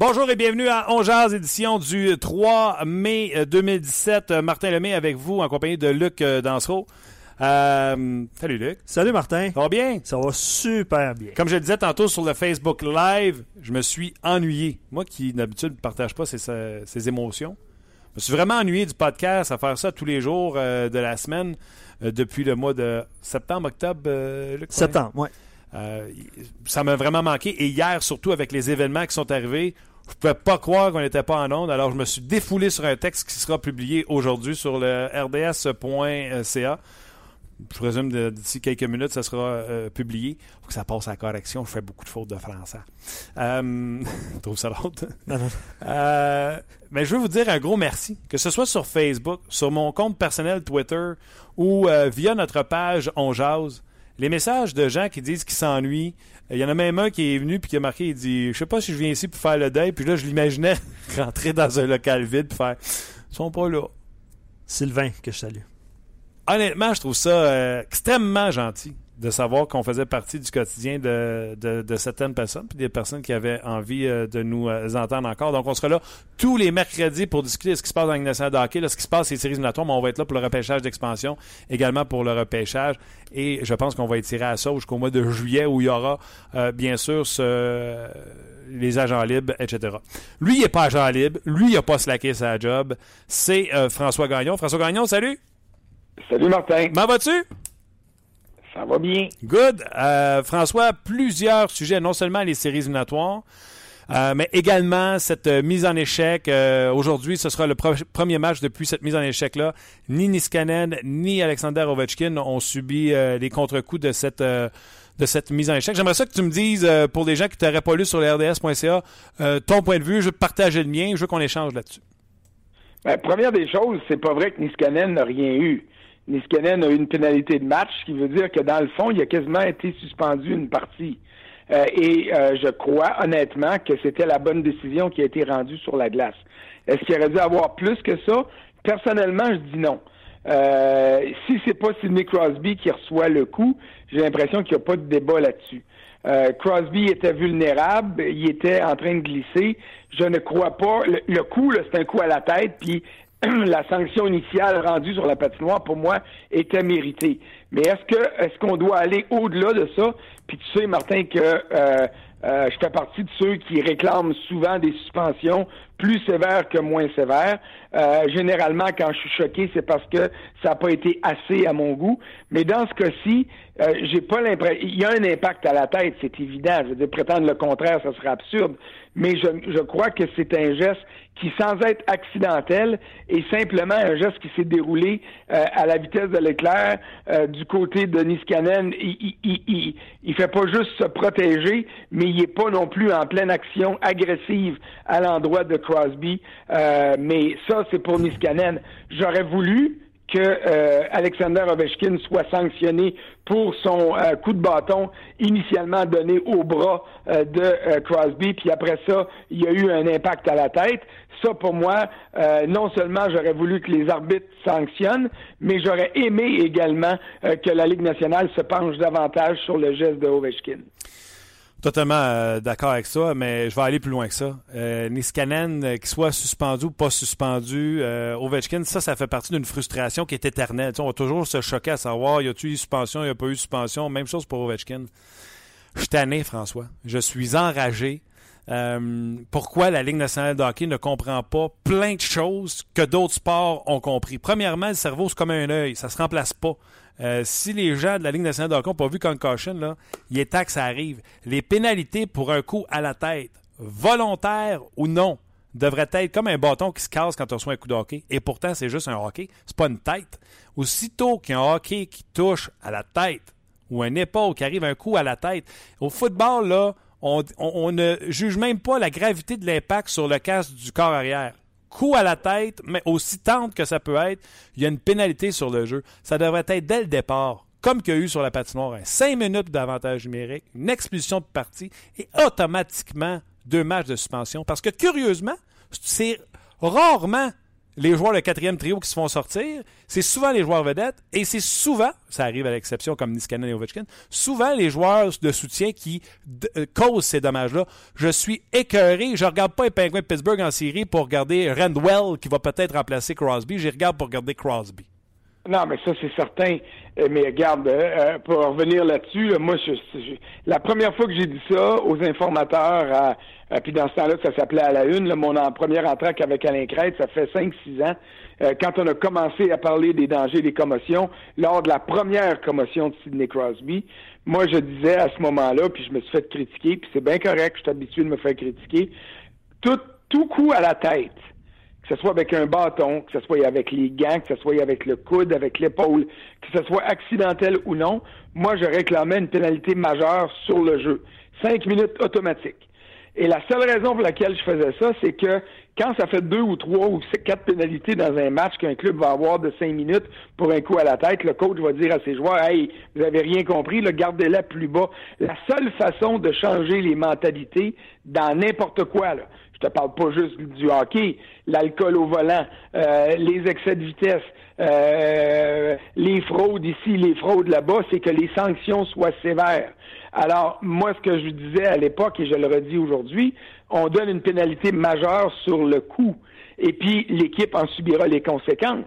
Bonjour et bienvenue à Ongeaz, édition du 3 mai 2017. Martin Lemay avec vous en compagnie de Luc euh, Dansereau. Euh, salut Luc. Salut Martin. Ça va bien? Ça va super bien. Comme je le disais tantôt sur le Facebook Live, je me suis ennuyé. Moi qui d'habitude ne partage pas ses, ses, émotions, je me suis vraiment ennuyé du podcast à faire ça tous les jours euh, de la semaine euh, depuis le mois de septembre, octobre, euh, Luc? Septembre, oui. Euh, ça m'a vraiment manqué. Et hier, surtout avec les événements qui sont arrivés, je ne pouvais pas croire qu'on n'était pas en onde. Alors, je me suis défoulé sur un texte qui sera publié aujourd'hui sur le rds.ca. Je présume d'ici quelques minutes, ça sera euh, publié. Faut que ça passe à la correction. Je fais beaucoup de fautes de français. Euh, trouve ça l'autre. Euh, mais je veux vous dire un gros merci. Que ce soit sur Facebook, sur mon compte personnel Twitter ou euh, via notre page On Jase les messages de gens qui disent qu'ils s'ennuient. Il y en a même un qui est venu puis qui a marqué, il dit, je sais pas si je viens ici pour faire le deuil. Puis là, je l'imaginais rentrer dans un local vide pour faire, ils sont pas là. Sylvain, que je salue. Honnêtement, je trouve ça euh, extrêmement gentil de savoir qu'on faisait partie du quotidien de, de, certaines personnes, puis des personnes qui avaient envie euh, de nous euh, entendre encore. Donc, on sera là tous les mercredis pour discuter de ce qui se passe dans la nationale de hockey, ce qui se passe ces séries éliminatoires, mais on va être là pour le repêchage d'expansion, également pour le repêchage. Et je pense qu'on va étirer à ça jusqu'au mois de juillet où il y aura, euh, bien sûr, ce, les agents libres, etc. Lui, il n'est pas agent libre. Lui, il n'a pas slacké sa job. C'est François Gagnon. François Gagnon, salut! Salut, Martin. Comment vas-tu? Ça va bien. Good. Euh, François, plusieurs sujets, non seulement les séries éliminatoires, euh, mais également cette euh, mise en échec. Aujourd'hui, ce sera le premier match depuis cette mise en échec-là. Ni Niskanen, ni Alexander Ovechkin ont subi les contre-coups de cette, de cette mise en échec. J'aimerais ça que tu me dises, pour les gens qui t'auraient pas lu sur le RDS.ca, ton point de vue. Je veux partager le mien. Je veux qu'on échange là-dessus. Ben, première des choses, c'est pas vrai que Niskanen n'a rien eu. Niskanen a eu une pénalité de match, ce qui veut dire que dans le fond, il a quasiment été suspendu une partie. Euh, et euh, je crois honnêtement que c'était la bonne décision qui a été rendue sur la glace. Est-ce qu'il aurait dû avoir plus que ça? Personnellement, je dis non. Euh, si c'est pas Sidney Crosby qui reçoit le coup, j'ai l'impression qu'il n'y a pas de débat là-dessus. Euh, Crosby était vulnérable, il était en train de glisser. Je ne crois pas. Le, le coup, c'est un coup à la tête, puis la sanction initiale rendue sur la patinoire, pour moi, était méritée. Mais est-ce que est-ce qu'on doit aller au-delà de ça? Puis tu sais, Martin, que euh, euh, je fais partie de ceux qui réclament souvent des suspensions plus sévères que moins sévères. Euh, généralement, quand je suis choqué, c'est parce que ça n'a pas été assez à mon goût. Mais dans ce cas-ci, euh, j'ai pas l'impression. Il y a un impact à la tête, c'est évident. Je veux dire, prétendre le contraire, ça serait absurde. Mais je, je crois que c'est un geste qui, sans être accidentel, est simplement un geste qui s'est déroulé euh, à la vitesse de l'éclair euh, du côté de Niskanen. Il, il, il, il, fait pas juste se protéger, mais il est pas non plus en pleine action agressive à l'endroit de Crosby. Euh, mais ça, c'est pour Niskanen. J'aurais voulu que euh, Alexander Ovechkin soit sanctionné pour son euh, coup de bâton initialement donné au bras euh, de Crosby, puis après ça, il y a eu un impact à la tête. Ça, pour moi, non seulement j'aurais voulu que les arbitres sanctionnent, mais j'aurais aimé également que la Ligue nationale se penche davantage sur le geste de Ovechkin. Totalement euh, d'accord avec ça, mais je vais aller plus loin que ça. Euh, Niskanen, euh, qu'il soit suspendu ou pas suspendu, Ovechkin, ça, ça fait partie d'une frustration qui est éternelle. on va toujours se choquer à savoir, y a-t-il eu suspension, y a pas eu suspension. Même chose pour Ovechkin. Je suis tanné, François. Je suis enragé. pourquoi la Ligue nationale de hockey ne comprend pas plein de choses que d'autres sports ont compris? Premièrement, le cerveau, c'est comme un œil. Ça se remplace pas. Euh, si les gens de la Ligue nationale de hockey n'ont pas vu concussion, là, il est temps que ça arrive. Les pénalités pour un coup à la tête, volontaire ou non, devrait être comme un bâton qui se casse quand on reçoit un coup de. Et pourtant, c'est juste un hockey. C'est pas une tête. Aussitôt qu'il y a un hockey qui touche à la tête ou un épaule qui arrive un coup à la tête, au football, on, on ne juge même pas la gravité de l'impact sur le casque du corps arrière coup à la tête, mais aussi tente que ça peut être, il y a une pénalité sur le jeu. Ça devrait être dès le départ comme qu'il y a eu sur la patinoire, 5 minutes d'avantage numérique, une expulsion de partie et automatiquement deux matchs de suspension. Parce que curieusement, c'est rarement les joueurs de quatrième trio qui se font sortir, c'est souvent les joueurs vedettes et c'est souvent, ça arrive à l'exception comme Niskanen et Ovechkin, souvent les joueurs de soutien qui euh, causent ces dommages-là. Je suis écœuré, je regarde pas les Penguins Pittsburgh en série pour regarder Randwell qui va peut-être remplacer Crosby, je regarde pour regarder Crosby. Non, mais ça, c'est certain. Euh, mais regarde, euh, euh, pour revenir là-dessus, moi, je, la première fois que j'ai dit ça aux informateurs, puis dans ce temps-là, ça s'appelait à la une, là, mon en, première entrée avec Alain Crête, ça fait 5-6 ans, quand on a commencé à parler des dangers des commotions, lors de la première commotion de Sidney Crosby, moi, je disais à ce moment-là, puis je me suis fait critiquer, puis c'est bien correct, je suis habitué de me faire critiquer, tout, tout coup à la tête que ce soit avec un bâton, que ce soit avec les gants, que ce soit avec le coude, avec l'épaule, que ce soit accidentel ou non, moi, je réclamais une pénalité majeure sur le jeu. Cinq minutes automatiques. Et la seule raison pour laquelle je faisais ça, c'est que quand ça fait deux ou trois ou quatre pénalités dans un match qu'un club va avoir de cinq minutes pour un coup à la tête, le coach va dire à ses joueurs Hey, vous avez rien compris, gardez-la plus bas. La seule façon de changer les mentalités dans n'importe quoi, je te parle pas juste du hockey, l'alcool au volant, euh, les excès de vitesse, euh, les fraudes ici, les fraudes là-bas, c'est que les sanctions soient sévères. Alors, moi, ce que je disais à l'époque, et je le redis aujourd'hui, on donne une pénalité majeure sur le coût, et puis l'équipe en subira les conséquences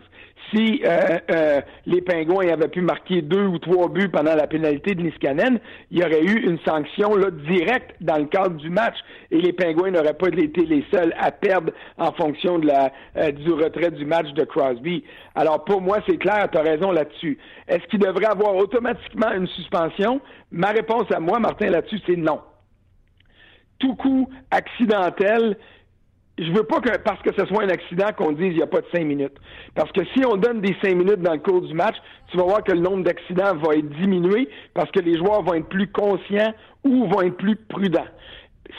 si euh, euh, les Pingouins avaient pu marquer deux ou trois buts pendant la pénalité de Niskanen, il y aurait eu une sanction directe dans le cadre du match et les Pingouins n'auraient pas été les seuls à perdre en fonction euh, du retrait du match de Crosby. Alors pour moi, c'est clair, tu as raison là-dessus. Est-ce qu'il devrait avoir automatiquement une suspension? Ma réponse à moi, Martin, là-dessus, c'est non. Tout coup accidentel, je veux pas que parce que ce soit un accident qu'on dise il n'y a pas de cinq minutes. Parce que si on donne des cinq minutes dans le cours du match, tu vas voir que le nombre d'accidents va être diminué parce que les joueurs vont être plus conscients ou vont être plus prudents.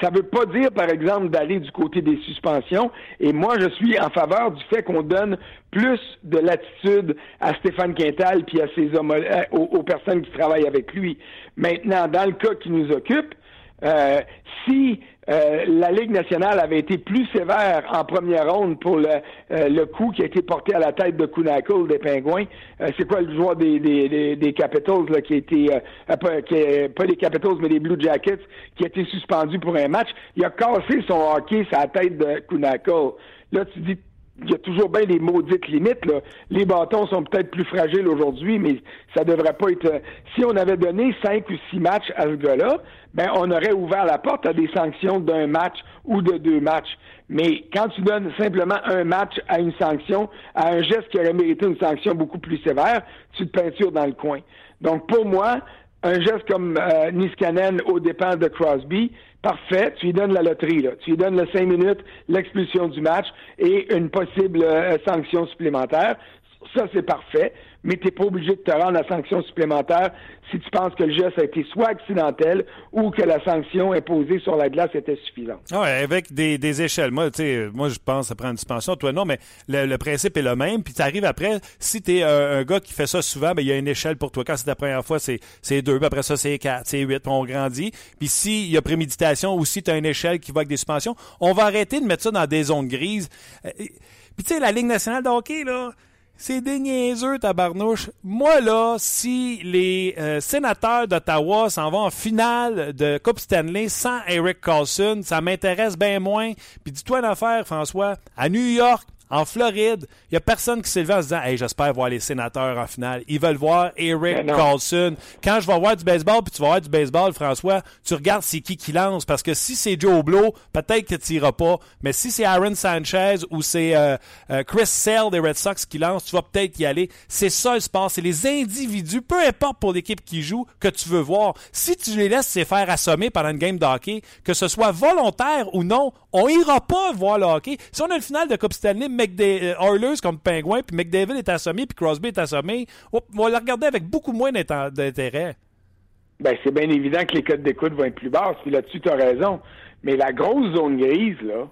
Ça ne veut pas dire, par exemple, d'aller du côté des suspensions. Et moi, je suis en faveur du fait qu'on donne plus de latitude à Stéphane Quintal puis à ses hommes, euh, aux, personnes qui travaillent avec lui. Maintenant, dans le cas qui nous occupe, euh, si euh, la Ligue nationale avait été plus sévère en première ronde pour le, euh, le coup qui a été porté à la tête de Kunakel des Pingouins. Euh, c'est quoi le joueur des, des, des, Capitals là, qui a été pas, qui pas les Capitals mais les Blue Jackets qui a été suspendu pour un match? Il a cassé son hockey sur la tête de Kunakel. Là, tu dis il y a toujours bien des maudites limites. Là. Les bâtons sont peut-être plus fragiles aujourd'hui, mais ça devrait pas être. Si on avait donné cinq ou six matchs à ce gars-là, ben on aurait ouvert la porte à des sanctions d'un match ou de deux matchs. Mais quand tu donnes simplement un match à une sanction, à un geste qui aurait mérité une sanction beaucoup plus sévère, tu te peintures dans le coin. Donc pour moi, un geste comme euh, Niskanen aux dépens de Crosby, parfait, tu lui donnes la loterie, là. tu lui donnes le cinq minutes, l'expulsion du match et une possible euh, sanction supplémentaire. Ça, c'est parfait mais tu n'es pas obligé de te rendre la sanction supplémentaire si tu penses que le geste a été soit accidentel ou que la sanction imposée sur la glace était suffisante. Ah ouais, avec des, des échelles. Moi, moi, je pense à prendre une suspension. Toi, non, mais le, principe est le même. Puis tu arrives après, si tu es un, gars qui fait ça souvent, ben, il y a une échelle pour toi. Quand c'est la première fois, c'est deux. Puis après ça, c'est quatre, c'est huit. On grandit. Puis s'il y a préméditation ou si tu as une échelle qui va avec des suspensions, on va arrêter de mettre ça dans des zones grises. Euh, puis tu sais, la Ligue nationale de hockey, là c'est des niaiseux, tabarnouche. Moi, là, si les euh, sénateurs d'Ottawa s'en vont en finale de Coupe Stanley sans Eric Carlson, ça m'intéresse bien moins. Puis dis-toi une affaire, François. À New York, en Floride, il n'y a personne qui s'est levé en se disant Hey, j'espère voir les sénateurs en finale. Ils veulent voir Eric Carlson. Quand je vais voir du baseball, puis tu vas voir du baseball, François, tu regardes c'est qui qui lance. Parce que si c'est Joe Blow, peut-être que tu n'iras pas. Mais si c'est Aaron Sanchez ou c'est euh, euh, Chris Sale des Red Sox qui lance, tu vas peut-être y aller. C'est ça le sport. C'est les individus, peu importe pour l'équipe qui joue, que tu veux voir. Si tu les laisses se faire assommer pendant une game de hockey, que ce soit volontaire ou non, On ira pas voir le hockey. Si on a une finale de Coupe Stanley, McDa- euh, Oilers contre Penguin, puis McDavid est assommé, puis Crosby est assommé, on va le regarder avec beaucoup moins d'intérêt. Ben, c'est bien évident que les codes d'écoute vont être plus basses, puis là-dessus, tu as raison. Mais la grosse zone grise, là,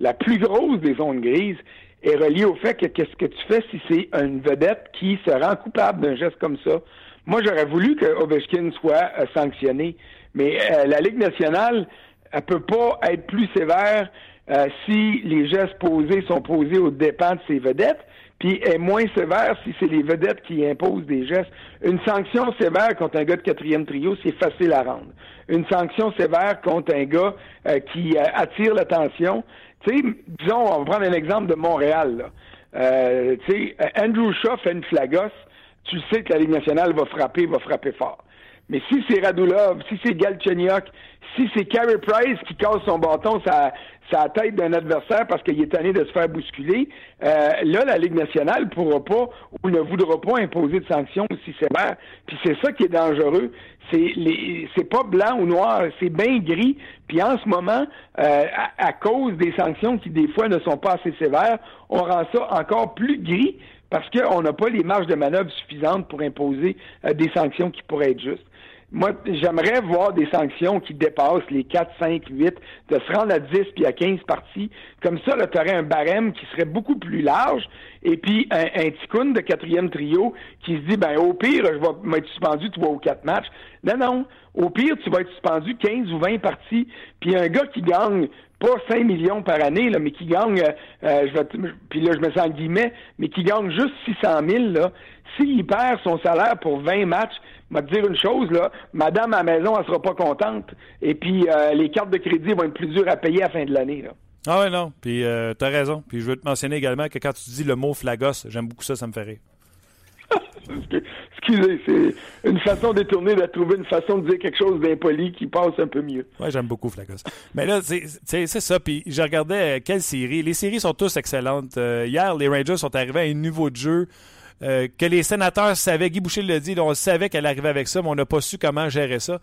la plus grosse des zones grises, est reliée au fait que qu'est-ce que tu fais si c'est une vedette qui se rend coupable d'un geste comme ça? Moi, j'aurais voulu que Ovechkin soit euh, sanctionné, mais euh, la Ligue nationale, elle peut pas être plus sévère euh, si les gestes posés sont posés aux dépens de ses vedettes, puis est moins sévère si c'est les vedettes qui imposent des gestes. Une sanction sévère contre un gars de quatrième trio, c'est facile à rendre. Une sanction sévère contre un gars euh, qui euh, attire l'attention, tu sais, disons, on va prendre un exemple de Montréal. Tu Andrew Shaw fait une flagosse, tu sais que la Ligue nationale va frapper, va frapper fort. Mais si c'est Radulov, si c'est Galchenyuk, si c'est Carey Price qui casse son bâton sa, sa tête d'un adversaire parce qu'il est tanné de se faire bousculer, euh, là, la Ligue nationale ne pourra pas ou ne voudra pas imposer de sanctions aussi sévères. Puis c'est ça qui est dangereux. C'est les c'est pas blanc ou noir, c'est bien gris. Puis en ce moment, euh, à, cause des sanctions qui des fois ne sont pas assez sévères, on rend ça encore plus gris parce qu'on n'a pas les marges de manœuvre suffisantes pour imposer euh, des sanctions qui pourraient être justes. Moi, j'aimerais voir des sanctions qui dépassent les 4, 5, 8, de se rendre à 10 puis à 15 parties. Comme ça, tu aurais un barème qui serait beaucoup plus large. Et puis, un, un de quatrième trio qui se dit, ben au pire, je vais m'être suspendu trois ou quatre matchs. Non, non. Au pire, tu vas être suspendu 15 ou 20 parties. Puis un gars qui gagne pas 5 millions par année, là, mais qui gagne, euh, je vais, puis là, je me sens en guillemets, mais qui gagne juste 600 000, là, s'il perd son salaire pour 20 matchs, te dire une chose, là, madame à la maison, elle sera pas contente. Et puis, euh, les cartes de crédit vont être plus dures à payer à la fin de l'année, là. Ah ouais, non. Puis euh, t'as raison. Puis je veux te mentionner également que quand tu dis le mot flagos, j'aime beaucoup ça, ça me fait rire. Excusez, c'est une façon détournée de trouver une façon de dire quelque chose d'impoli qui passe un peu mieux. Ouais, j'aime beaucoup Flagos. Mais là, c'est c'est ça. Puis je regardais euh, quelle série. Les séries sont tous excellentes. Euh, hier, les Rangers sont arrivés à un niveau de jeu euh, que les sénateurs savaient. Guy Boucher l'a dit, on savait qu'elle arrivait avec ça, mais on n'a pas su comment gérer ça.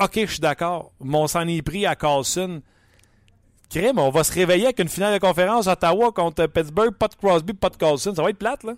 OK, je suis d'accord. Mais on s'en est pris à Carlson. Crème, on va se réveiller avec une finale de conférence Ottawa contre Pittsburgh, pas de Crosby, pas de Carlson. Ça va être plate, là?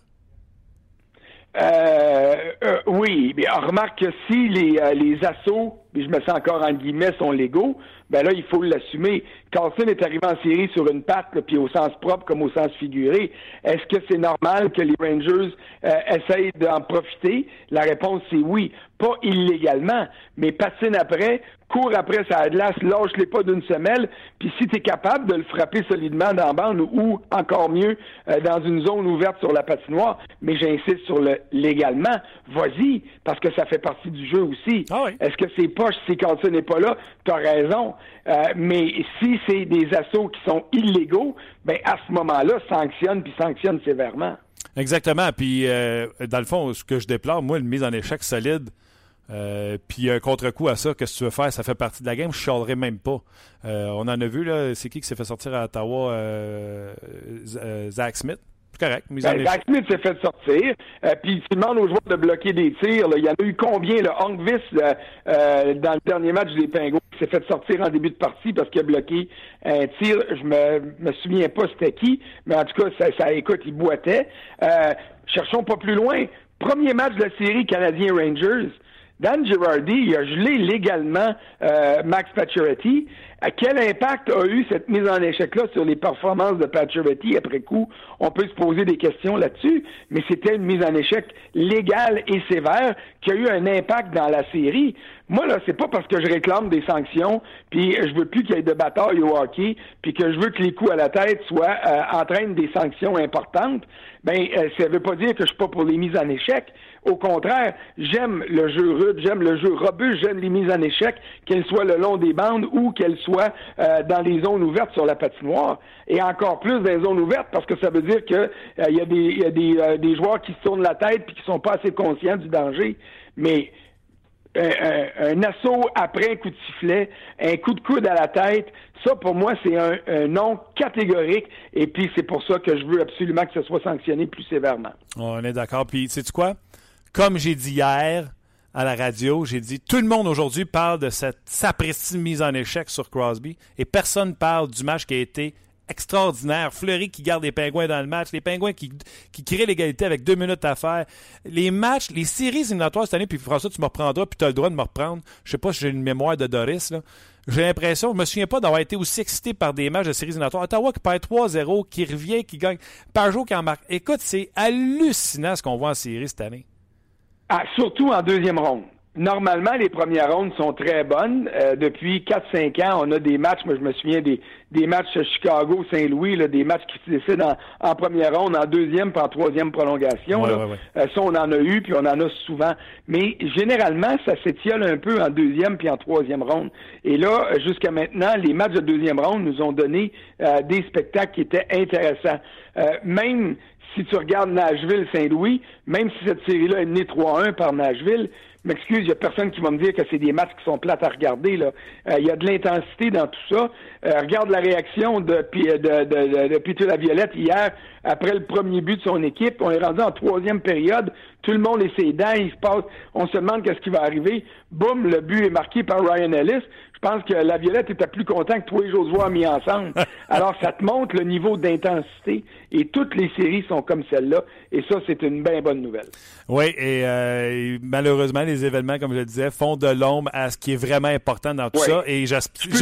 Euh, euh, oui, mais remarque que si les, euh, les assauts, et je me sens encore en guillemets, sont légaux, ben là, il faut l'assumer. Carlson est arrivé en série sur une patte, là, puis au sens propre comme au sens figuré. Est-ce que c'est normal que les Rangers euh, essayent d'en profiter? La réponse, c'est oui. Pas illégalement, mais patine après, cours après sa glace, lâche-les pas d'une semelle, puis si tu es capable de le frapper solidement dans la bande ou, encore mieux, euh, dans une zone ouverte sur la patinoire, mais j'insiste sur le légalement, vas-y, parce que ça fait partie du jeu aussi. Ah oui. Est-ce que c'est poche si Carlson n'est pas là? Tu as raison. Euh, mais si c'est des assauts qui sont illégaux, ben à ce moment-là, sanctionne puis sanctionne sévèrement. Exactement. Puis, euh, dans le fond, ce que je déplore, moi, une mise en échec solide, euh, puis un contre-coup à ça, qu'est-ce que tu veux faire? Ça fait partie de la game, je chialerai même pas. On en a vu, là, c'est qui qui s'est fait sortir à Ottawa? Zach Smith. C'est correct. Mise Ben. Zach Smith s'est fait sortir, euh, puis tu demandes aux joueurs de bloquer des tirs. là. Il y en a eu combien? Le Hongvis, euh, euh, dans le dernier match des Pingouins, qui s'est fait sortir en début de partie parce qu'il a bloqué un tir? Je me, me souviens pas c'était qui, mais en tout cas, ça, ça écoute, il boitait. Euh, cherchons pas plus loin. Premier match de la série Canadien-Rangers. Dan Girardi, il a gelé légalement euh, Max Pacioretty. À quel impact a eu cette mise en échec-là sur les performances de Pacioretty? Après coup? On peut se poser des questions là-dessus, mais c'était une mise en échec légale et sévère qui a eu un impact dans la série. Moi, là, c'est pas parce que je réclame des sanctions, puis je veux plus qu'il y ait de bataille au hockey, puis que je veux que les coups à la tête soient euh, entraînent des sanctions importantes. Ben, euh, ça veut pas dire que je suis pas pour les mises en échec. Au contraire, j'aime le jeu rude, j'aime le jeu robuste, j'aime les mises en échec, qu'elles soient le long des bandes ou qu'elles soient euh, dans les zones ouvertes sur la patinoire. Et encore plus dans les zones ouvertes parce que ça veut dire que euh, il y a des, il y a euh, des joueurs qui se tournent la tête puis qui sont pas assez conscients du danger. Mais un assaut après un coup de sifflet, un coup de coude à la tête, ça pour moi c'est un, un non catégorique et puis c'est pour ça que je veux absolument que ce soit sanctionné plus sévèrement. On est d'accord. Puis, sais-tu quoi? Comme j'ai dit hier, à la radio. J'ai dit tout le monde aujourd'hui parle de cette sapristi mise en échec sur Crosby et personne parle du match qui a été extraordinaire. Fleury qui garde les pingouins dans le match, les pingouins qui, qui créent l'égalité avec deux minutes à faire. Les matchs, les séries éliminatoires cette année, puis François, tu me reprendras, puis tu as le droit de me reprendre. Je sais pas si j'ai une mémoire de Doris. J'ai l'impression, je me souviens pas d'avoir été aussi excité par des matchs de séries éliminatoires. Ottawa qui perd 3-0, qui revient, qui gagne. Pajot qui en marque. Écoute, c'est hallucinant ce qu'on voit en série cette année. Ah, surtout en deuxième ronde. Normalement, les premières rondes sont très bonnes. Euh, depuis 4-5 ans, on a des matchs, moi je me souviens des, des matchs Chicago-Saint-Louis, des matchs qui se décident en, première ronde, en deuxième, puis en troisième prolongation. Euh, ça, on en a eu, puis on en a souvent. Mais généralement, ça s'étiole un peu en deuxième puis en troisième ronde. Et là, jusqu'à maintenant, les matchs de deuxième ronde nous ont donné euh, des spectacles qui étaient intéressants. même si tu regardes Nashville-Saint-Louis, même si cette série-là est menée 3-1 par Nashville, m'excuse, il n'y a personne qui va me dire que c'est des matchs qui sont plates à regarder. Euh, il y a de l'intensité dans tout ça. Euh, regarde la réaction de, de, de, de, Peter Laviolette hier après le premier but de son équipe. On est rendu en troisième période. Tout le monde est ses dents. Il se passe. On se demande qu'est-ce qui va arriver. Boum, le but est marqué par Ryan Ellis. Je pense que la Violette était plus content que toi et Josué mis ensemble. Alors, ça te montre le niveau d'intensité et toutes les séries sont comme celle-là. Et ça, c'est une bien bonne nouvelle. Oui, et euh, malheureusement, les événements, comme je le disais, font de l'ombre à ce qui est vraiment important dans tout ça. Et j'aspire.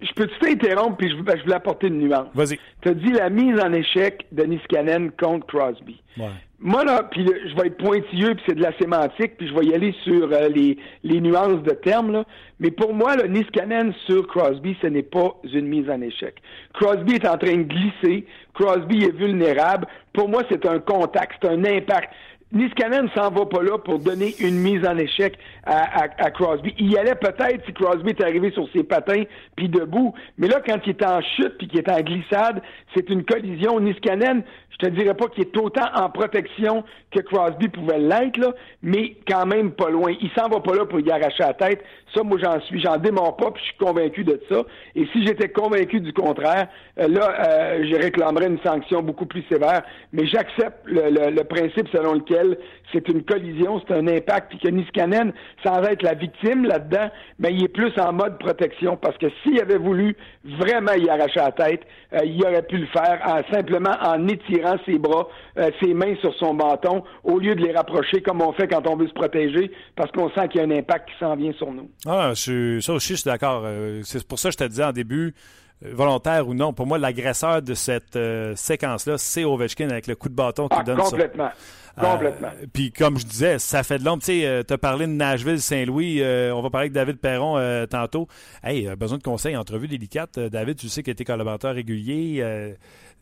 Je peux-tu t'interrompre, puis je, je voulais apporter une nuance? Vas-y. Tu as dit la mise en échec de Niskanen contre Crosby. Ouais. Moi, là, puis je vais être pointilleux, puis c'est de la sémantique, puis je vais y aller sur euh, les, les nuances de termes, là. Mais pour moi, le Niskanen sur Crosby, ce n'est pas une mise en échec. Crosby est en train de glisser. Crosby est vulnérable. Pour moi, c'est un contact, c'est un impact. Niskanen s'en va pas là pour donner une mise en échec à, à, Crosby. Il y allait peut-être si Crosby est arrivé sur ses patins puis debout, mais là quand il est en chute puis qu'il est en glissade, c'est une collision. Niskanen, je te dirais pas qu'il est autant en protection que Crosby pouvait l'être mais quand même pas loin. Il s'en va pas là pour y arracher la tête. Ça, moi j'en suis, j'en démons pas, puis je suis convaincu de ça. Et si j'étais convaincu du contraire, euh, là, euh, je réclamerais une sanction beaucoup plus sévère. Mais j'accepte le, le principe selon lequel c'est une collision, c'est un impact, puis que Niskanen, sans être la victime là-dedans, mais il est plus en mode protection, parce que s'il avait voulu vraiment y arracher la tête, euh, il aurait pu le faire en, simplement en étirant ses bras, euh, ses mains sur son bâton, au lieu de les rapprocher comme on fait quand on veut se protéger, parce qu'on sent qu'il y a un impact qui s'en vient sur nous. Ah, je, ça aussi, je suis d'accord. Euh, c'est pour ça que je te disais en début, volontaire ou non, pour moi, l'agresseur de cette séquence-là, c'est Ovechkin avec le coup de bâton qui ah, donne complètement. ça. Complètement. Euh, puis comme je disais, ça fait de l'ombre. Tu sais, euh, as parlé de Nashville, Saint-Louis. Euh, on va parler avec David Perron tantôt. Hey, besoin de conseils, entrevue délicate. David, tu sais qu'il était collaborateur régulier.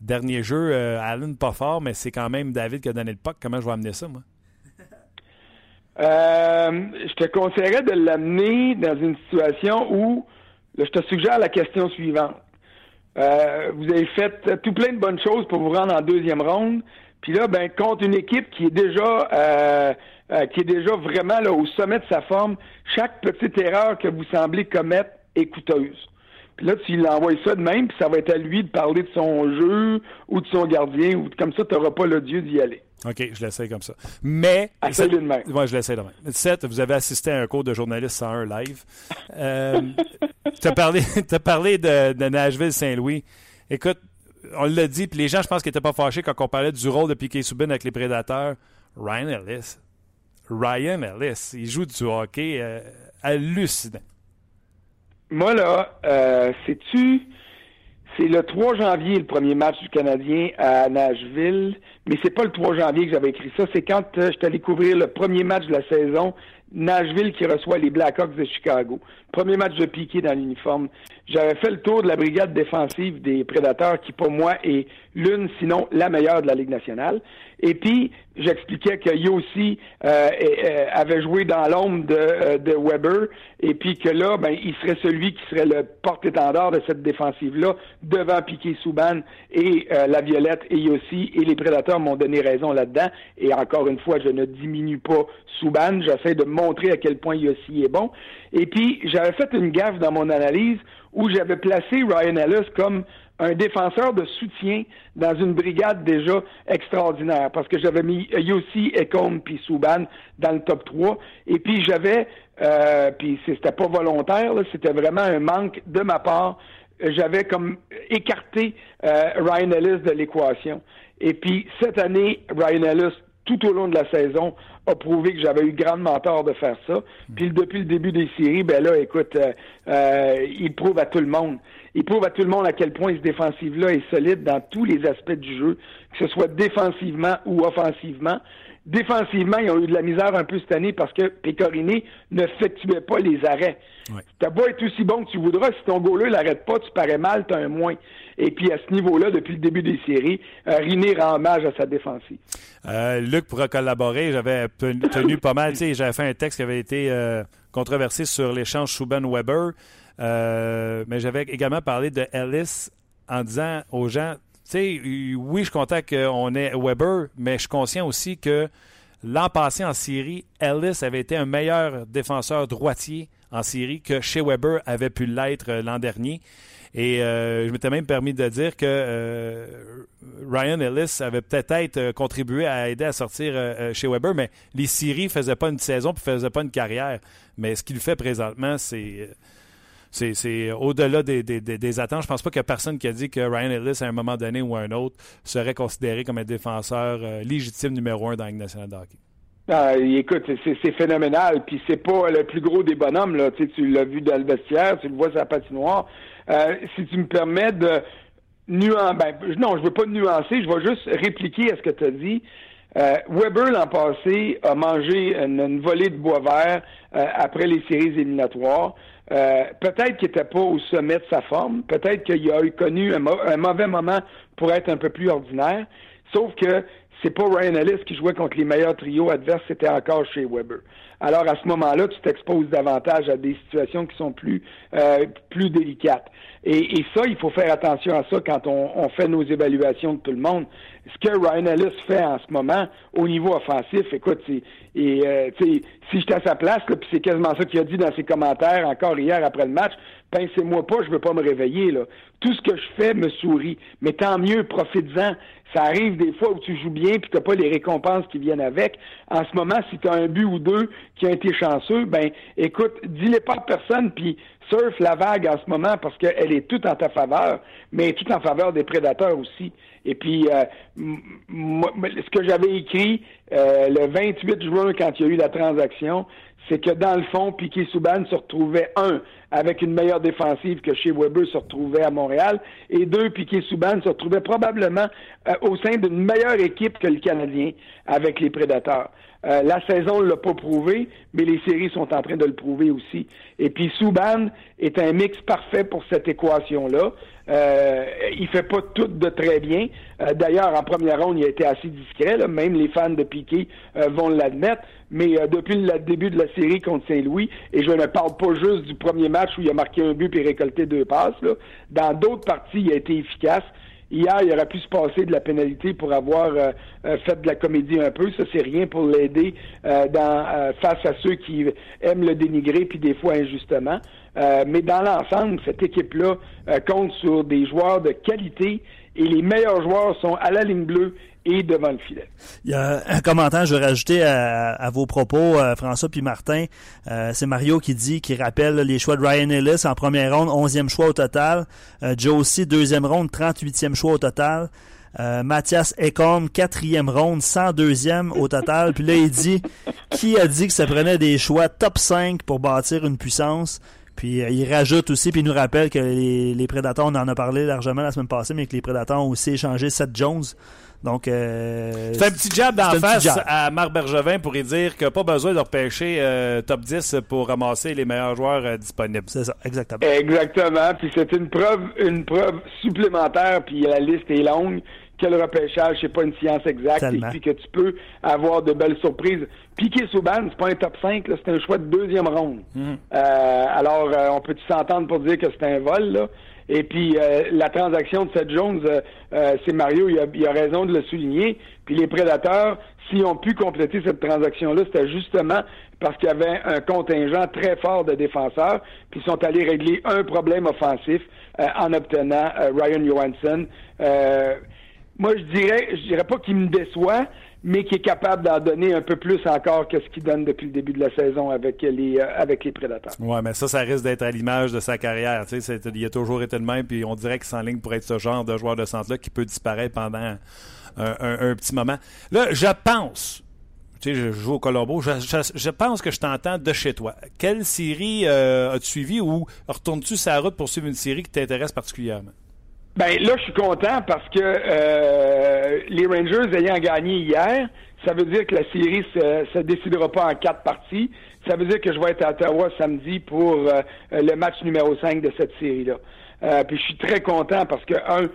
Dernier jeu, Allen pas fort, mais c'est quand même David qui a donné le puck. Comment je vais amener ça, moi? je te conseillerais de l'amener dans une situation où je te suggère la question suivante. vous avez fait tout plein de bonnes choses pour vous rendre en deuxième ronde. Puis là, ben, contre une équipe qui est déjà euh, euh, qui est déjà vraiment là, au sommet de sa forme, chaque petite erreur que vous semblez commettre est coûteuse. Puis là, tu l'envoies ça de même, puis ça va être à lui de parler de son jeu ou de son gardien, ou comme ça, tu n'auras pas le dieu d'y aller. OK, je l'essaie comme ça. Mais. Essaye de même. Je l'essaie de même. Seth, vous avez assisté à un cours de journaliste 101 live. Euh, tu as parlé, as parlé de, de Nashville-Saint-Louis. Écoute, on l'a dit, puis les gens, je pense qu'ils n'étaient pas fâchés quand on parlait du rôle de Piquet Soubin avec les Prédateurs. Ryan Ellis. Ryan Ellis, il joue du hockey euh, hallucinant. Moi, là, euh, sais-tu, c'est le 3 janvier, le premier match du Canadien à Nashville, mais c'est pas le 3 janvier que j'avais écrit ça, c'est quand euh, je suis allé couvrir le premier match de la saison, Nashville qui reçoit les Blackhawks de Chicago. Premier match de piqué dans l'uniforme. J'avais fait le tour de la brigade défensive des Prédateurs qui, pour moi, est l'une, sinon la meilleure de la Ligue nationale. Et puis, j'expliquais que Yossi euh, euh, avait joué dans l'ombre de, euh, de, Weber et puis que là, ben, il serait celui qui serait le porte-étendard de cette défensive-là devant Piqué Souban et la Violette et Yossi. Et les Prédateurs m'ont donné raison là-dedans. Et encore une fois, je ne diminue pas Souban. J'essaie de montrer à quel point Yossi est bon. Et puis, j'avais fait une gaffe dans mon analyse où j'avais placé Ryan Ellis comme un défenseur de soutien dans une brigade déjà extraordinaire parce que j'avais mis Yossi, Ecom puis Souban dans le top 3 et puis j'avais euh, puis c'était pas volontaire, c'était vraiment un manque de ma part. J'avais comme écarté euh, Ryan Ellis de l'équation. Et puis cette année, Ryan Ellis, tout au long de la saison, a prouvé que j'avais eu grandement tort de faire ça. Puis depuis le début des séries, ben là, écoute, euh, euh, il prouve à tout le monde. Il prouve à tout le monde à quel point ce défensive-là est solide dans tous les aspects du jeu, que ce soit défensivement ou offensivement. Défensivement, ils ont eu de la misère un peu cette année parce que Pécoriné ne n'effectuait pas les arrêts. Ouais. T'as beau être aussi bon que tu voudras, si ton goaler l'arrête pas, tu parais mal, t'as un moins. Et puis à ce niveau-là, depuis le début des séries, euh, Riné rend hommage à sa défensive. Euh, Luc pourra collaborer. J'avais tenu pas mal, j'avais fait un texte qui avait été euh, controversé sur l'échange Schuben-Weber. Euh, mais j'avais également parlé de Ellis en disant aux gens, sais, oui, je suis content qu'on ait Weber, mais je suis conscient aussi que l'an passé en Syrie, Ellis avait été un meilleur défenseur droitier en Syrie que chez Weber avait pu l'être l'an dernier. Et euh, je m'étais même permis de dire que euh, Ryan Ellis avait peut-être euh, contribué à aider à sortir chez Weber, mais les Syries ne faisaient pas une saison et ne faisaient pas une carrière. Mais ce qu'il fait présentement, c'est c'est au-delà des, des, des, attentes. Je pense pas qu'il y a personne qui a dit que Ryan Ellis, à un moment donné ou à un autre, serait considéré comme un défenseur euh, légitime numéro un dans la nationale de hockey. Ah, écoute, c'est phénoménal. Puis c'est pas le plus gros des bonhommes. Là. Tu, tu l'as vu dans le vestiaire, tu le vois sur la patinoire. Euh, si tu me permets de nuancer, ben, non, je veux pas nuancer, je vais juste répliquer à ce que tu as dit. Euh, Weber, l'an passé, a mangé une, volée de bois vert euh, après les séries éliminatoires. Euh, peut-être qu'il n'était pas au sommet de sa forme, peut-être qu'il a eu connu un, mauvais moment pour être un peu plus ordinaire, sauf que c'est pas Ryan Ellis qui jouait contre les meilleurs trios adverses, c'était encore chez Weber. Alors à ce moment-là, tu t'exposes davantage à des situations qui sont plus euh, plus délicates. Et, ça, il faut faire attention à ça quand on, fait nos évaluations de tout le monde. Ce que Ryan Ellis fait en ce moment au niveau offensif, écoute, et euh, si j'étais à sa place, puis c'est quasiment ça qu'il a dit dans ses commentaires encore hier après le match, pincez-moi pas, je veux pas me réveiller là. Tout ce que je fais me sourit, mais tant mieux, profites-en. Ça arrive des fois où tu joues bien puis t'as pas les récompenses qui viennent avec. En ce moment, si tu as un but ou deux qui a été chanceux, ben écoute, dis-les pas à personne puis surfe la vague en ce moment parce qu'elle est toute en ta faveur, mais toute en faveur des prédateurs aussi. Et puis, euh, ce que j'avais écrit euh, le 28 juin quand il y a eu la transaction, c'est que dans le fond, Piquet Souban se retrouvait, un, avec une meilleure défensive que chez Weber se retrouvait à Montréal, et deux, Piquet Souban se retrouvait probablement euh, au sein d'une meilleure équipe que le Canadien avec les Prédateurs. Euh, la saison ne l'a pas prouvé, mais les séries sont en train de le prouver aussi. Et puis Souban est un mix parfait pour cette équation-là. Euh, il fait pas tout de très bien. Euh, d'ailleurs, en première ronde, il a été assez discret. Même les fans de Piquet euh, vont l'admettre. Mais depuis le début de la série contre Saint-Louis, et je ne parle pas juste du premier match où il a marqué un but et récolté deux passes. Dans d'autres parties, il a été efficace. Hier, il aurait pu se passer de la pénalité pour avoir fait de la comédie un peu. Ça, c'est rien pour l'aider dans face à ceux qui aiment le dénigrer, puis des fois injustement. Euh, mais dans l'ensemble, cette équipe-là euh, compte sur des joueurs de qualité et les meilleurs joueurs sont à la ligne bleue et devant le filet. Il y a un commentaire, je vais rajouter à, vos propos, euh, François puis Martin. c'est Mario qui dit, qui rappelle les choix de Ryan Ellis en première ronde, 11e choix au total. Joe aussi, deuxième ronde, 38e choix au total. Mathias Ekholm, quatrième ronde, 102e au total. Puis là, il dit, qui a dit que ça prenait des choix top 5 pour bâtir une puissance? Puis euh, il rajoute aussi, puis il nous rappelle que les, les, Prédateurs, on en a parlé largement la semaine passée, mais que les Prédateurs ont aussi échangé Seth Jones. Donc, euh, c'est un petit jab d'en face à Marc Bergevin pour y dire qu'il n'y a pas besoin de repêcher euh, top 10 pour ramasser les meilleurs joueurs euh, disponibles. C'est ça, exactement. Exactement. Puis c'est une preuve, une preuve supplémentaire, puis la liste est longue que le repêchage, c'est pas une science exacte et puis que tu peux avoir de belles surprises. Piqué Souban, c'est pas un top 5, c'est un choix de deuxième ronde. Mhm. Euh, alors, euh, on peut s'entendre pour dire que c'est un vol, là? Et puis la transaction de Seth Jones, c'est Mario, il a, il a, raison de le souligner. Puis les prédateurs, s'ils ont pu compléter cette transaction-là, c'était justement parce qu'il y avait un contingent très fort de défenseurs, puis ils sont allés régler un problème offensif en obtenant Ryan Johansson. moi, je dirais, je dirais pas qu'il me déçoit, mais qui est capable d'en donner un peu plus encore que ce qu'il donne depuis le début de la saison avec les, euh, avec les Prédateurs. Oui, mais ça, ça risque d'être à l'image de sa carrière. Il a toujours été le même, puis on dirait qu'il s'enligne pour être ce genre de joueur de centre-là qui peut disparaître pendant un, petit moment. Là, je pense, tu sais, je joue au Colombo, je, pense que je t'entends de chez toi. Quelle série euh, as-tu suivi ou retournes-tu sa route pour suivre une série qui t'intéresse particulièrement? Ben là, je suis content parce que euh, les Rangers ayant gagné hier, ça veut dire que la série se, se décidera pas en quatre parties. Ça veut dire que je vais être à Ottawa samedi pour euh, le match numéro 5 de cette série-là. Euh, puis je suis très content parce que, un,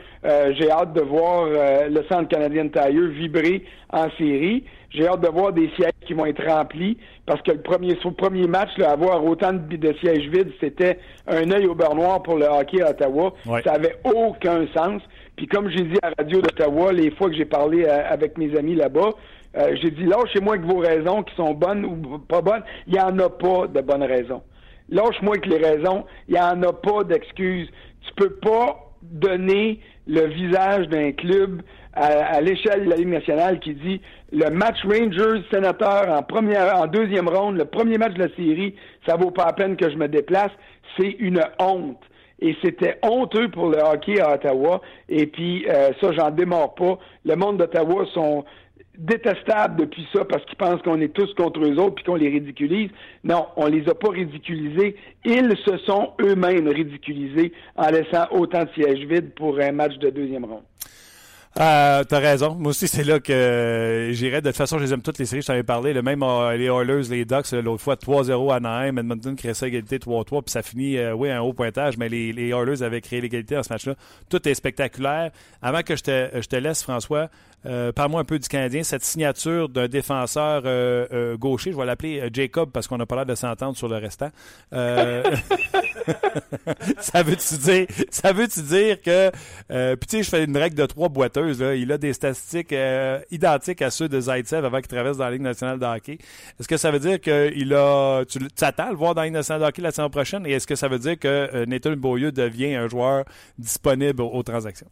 j'ai hâte de voir le Centre canadien de Tailleux vibrer en série. J'ai hâte de voir des sièges qui vont être remplis parce que le premier, sur le premier match, là, avoir autant de, sièges vides, c'était un œil au beurre noir pour le hockey à Ottawa. Ça avait aucun sens. Puis comme j'ai dit à radio d'Ottawa, les fois que j'ai parlé euh, avec mes amis là-bas, euh, j'ai dit lâchez-moi que vos raisons qui sont bonnes ou pas bonnes, il n'y en a pas de bonnes raisons. Lâche-moi que les raisons, il n'y en a pas d'excuses. Tu peux pas donner le visage d'un club à, l'échelle de la Ligue nationale qui dit le match Rangers Sénateur en première, en deuxième ronde, le premier match de la série, ça vaut pas la peine que je me déplace. C'est une honte. Et c'était honteux pour le hockey à Ottawa. Et puis euh, ça, j'en démords pas. Le monde d'Ottawa sont détestables depuis ça parce qu'ils pensent qu'on est tous contre eux autres puis qu'on les ridiculise. Non, on les a pas ridiculisés. Ils se sont eux-mêmes ridiculisés en laissant autant de sièges vides pour un match de deuxième ronde. Euh, T'as raison. Moi aussi, c'est là que j'irais. De toute façon, je les aime toutes les séries. Je t'en avais parlé. Le même euh, les Oilers, les Ducks, l'autre fois 3-0 à Anaheim. Edmonton crée ça égalité 3-3. Puis ça finit, euh, oui, un haut pointage. Mais les, les Oilers avaient créé l'égalité dans ce match-là. Tout est spectaculaire. Avant que je te, je te laisse, François, euh, Parle-moi un peu du Canadien. Cette signature d'un défenseur euh, euh, gaucher, je vais l'appeler Jacob parce qu'on a pas l'air de s'entendre sur le restant. ça veut-tu dire, ça veut-tu dire que, puis tu sais, je fais une règle de trois boiteuses. Là. Il a des statistiques identiques à ceux de Zaitsev avant qu'il traverse dans la Ligue nationale de hockey. Est-ce que ça veut dire qu'il a, tu t'attends à le voir dans la Ligue nationale de la saison prochaine? Et est-ce que ça veut dire que Nathan Beaulieu devient un joueur disponible aux transactions?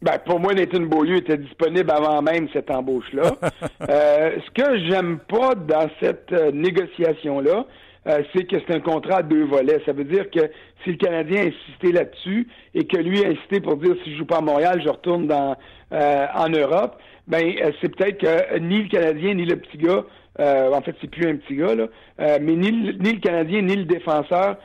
Ben, pour moi, Nathan Beaulieu était disponible avant même cette embauche-là. euh, ce que j'aime pas dans cette euh, négociation-là, euh, c'est que c'est un contrat à deux volets. Ça veut dire que si le Canadien a insisté là-dessus et que lui a insisté pour dire si je joue pas à Montréal, je retourne dans euh, en Europe, ben c'est peut-être que ni le Canadien ni le petit gars en fait, c'est plus un petit gars, là. mais ni, ni, le Canadien ni le défenseur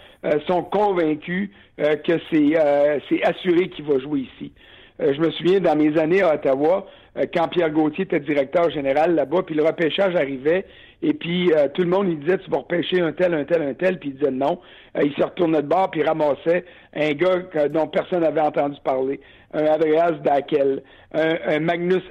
sont convaincus que c'est assuré qu'il va jouer ici. Euh, je me souviens, dans mes années à Ottawa, euh, quand Pierre Gauthier était directeur général là-bas, puis le repêchage arrivait, et puis euh, tout le monde, il disait, tu vas repêcher un tel, un tel, un tel, puis il disait non. il se retournait de bord, puis ramassait un gars dont personne n'avait entendu parler, un Andreas Dakel, un, Magnus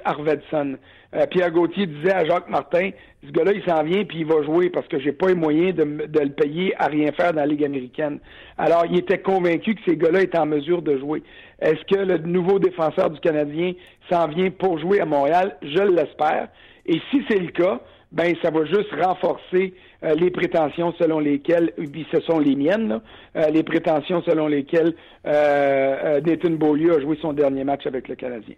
Arvidsson. Pierre Gauthier disait à Jacques Martin, ce gars-là, il s'en vient puis il va jouer parce que j'ai pas les moyens de, de, le payer à rien faire dans la Ligue américaine. Alors, il était convaincu que ces gars-là étaient en mesure de jouer. Est-ce que le nouveau défenseur du Canadien s'en vient pour jouer à Montréal? Je l'espère. Et si c'est le cas, ben ça va juste renforcer euh, les prétentions selon lesquelles, ce sont les miennes, euh, les prétentions selon lesquelles euh, Nathan Beaulieu a joué son dernier match avec le Canadien.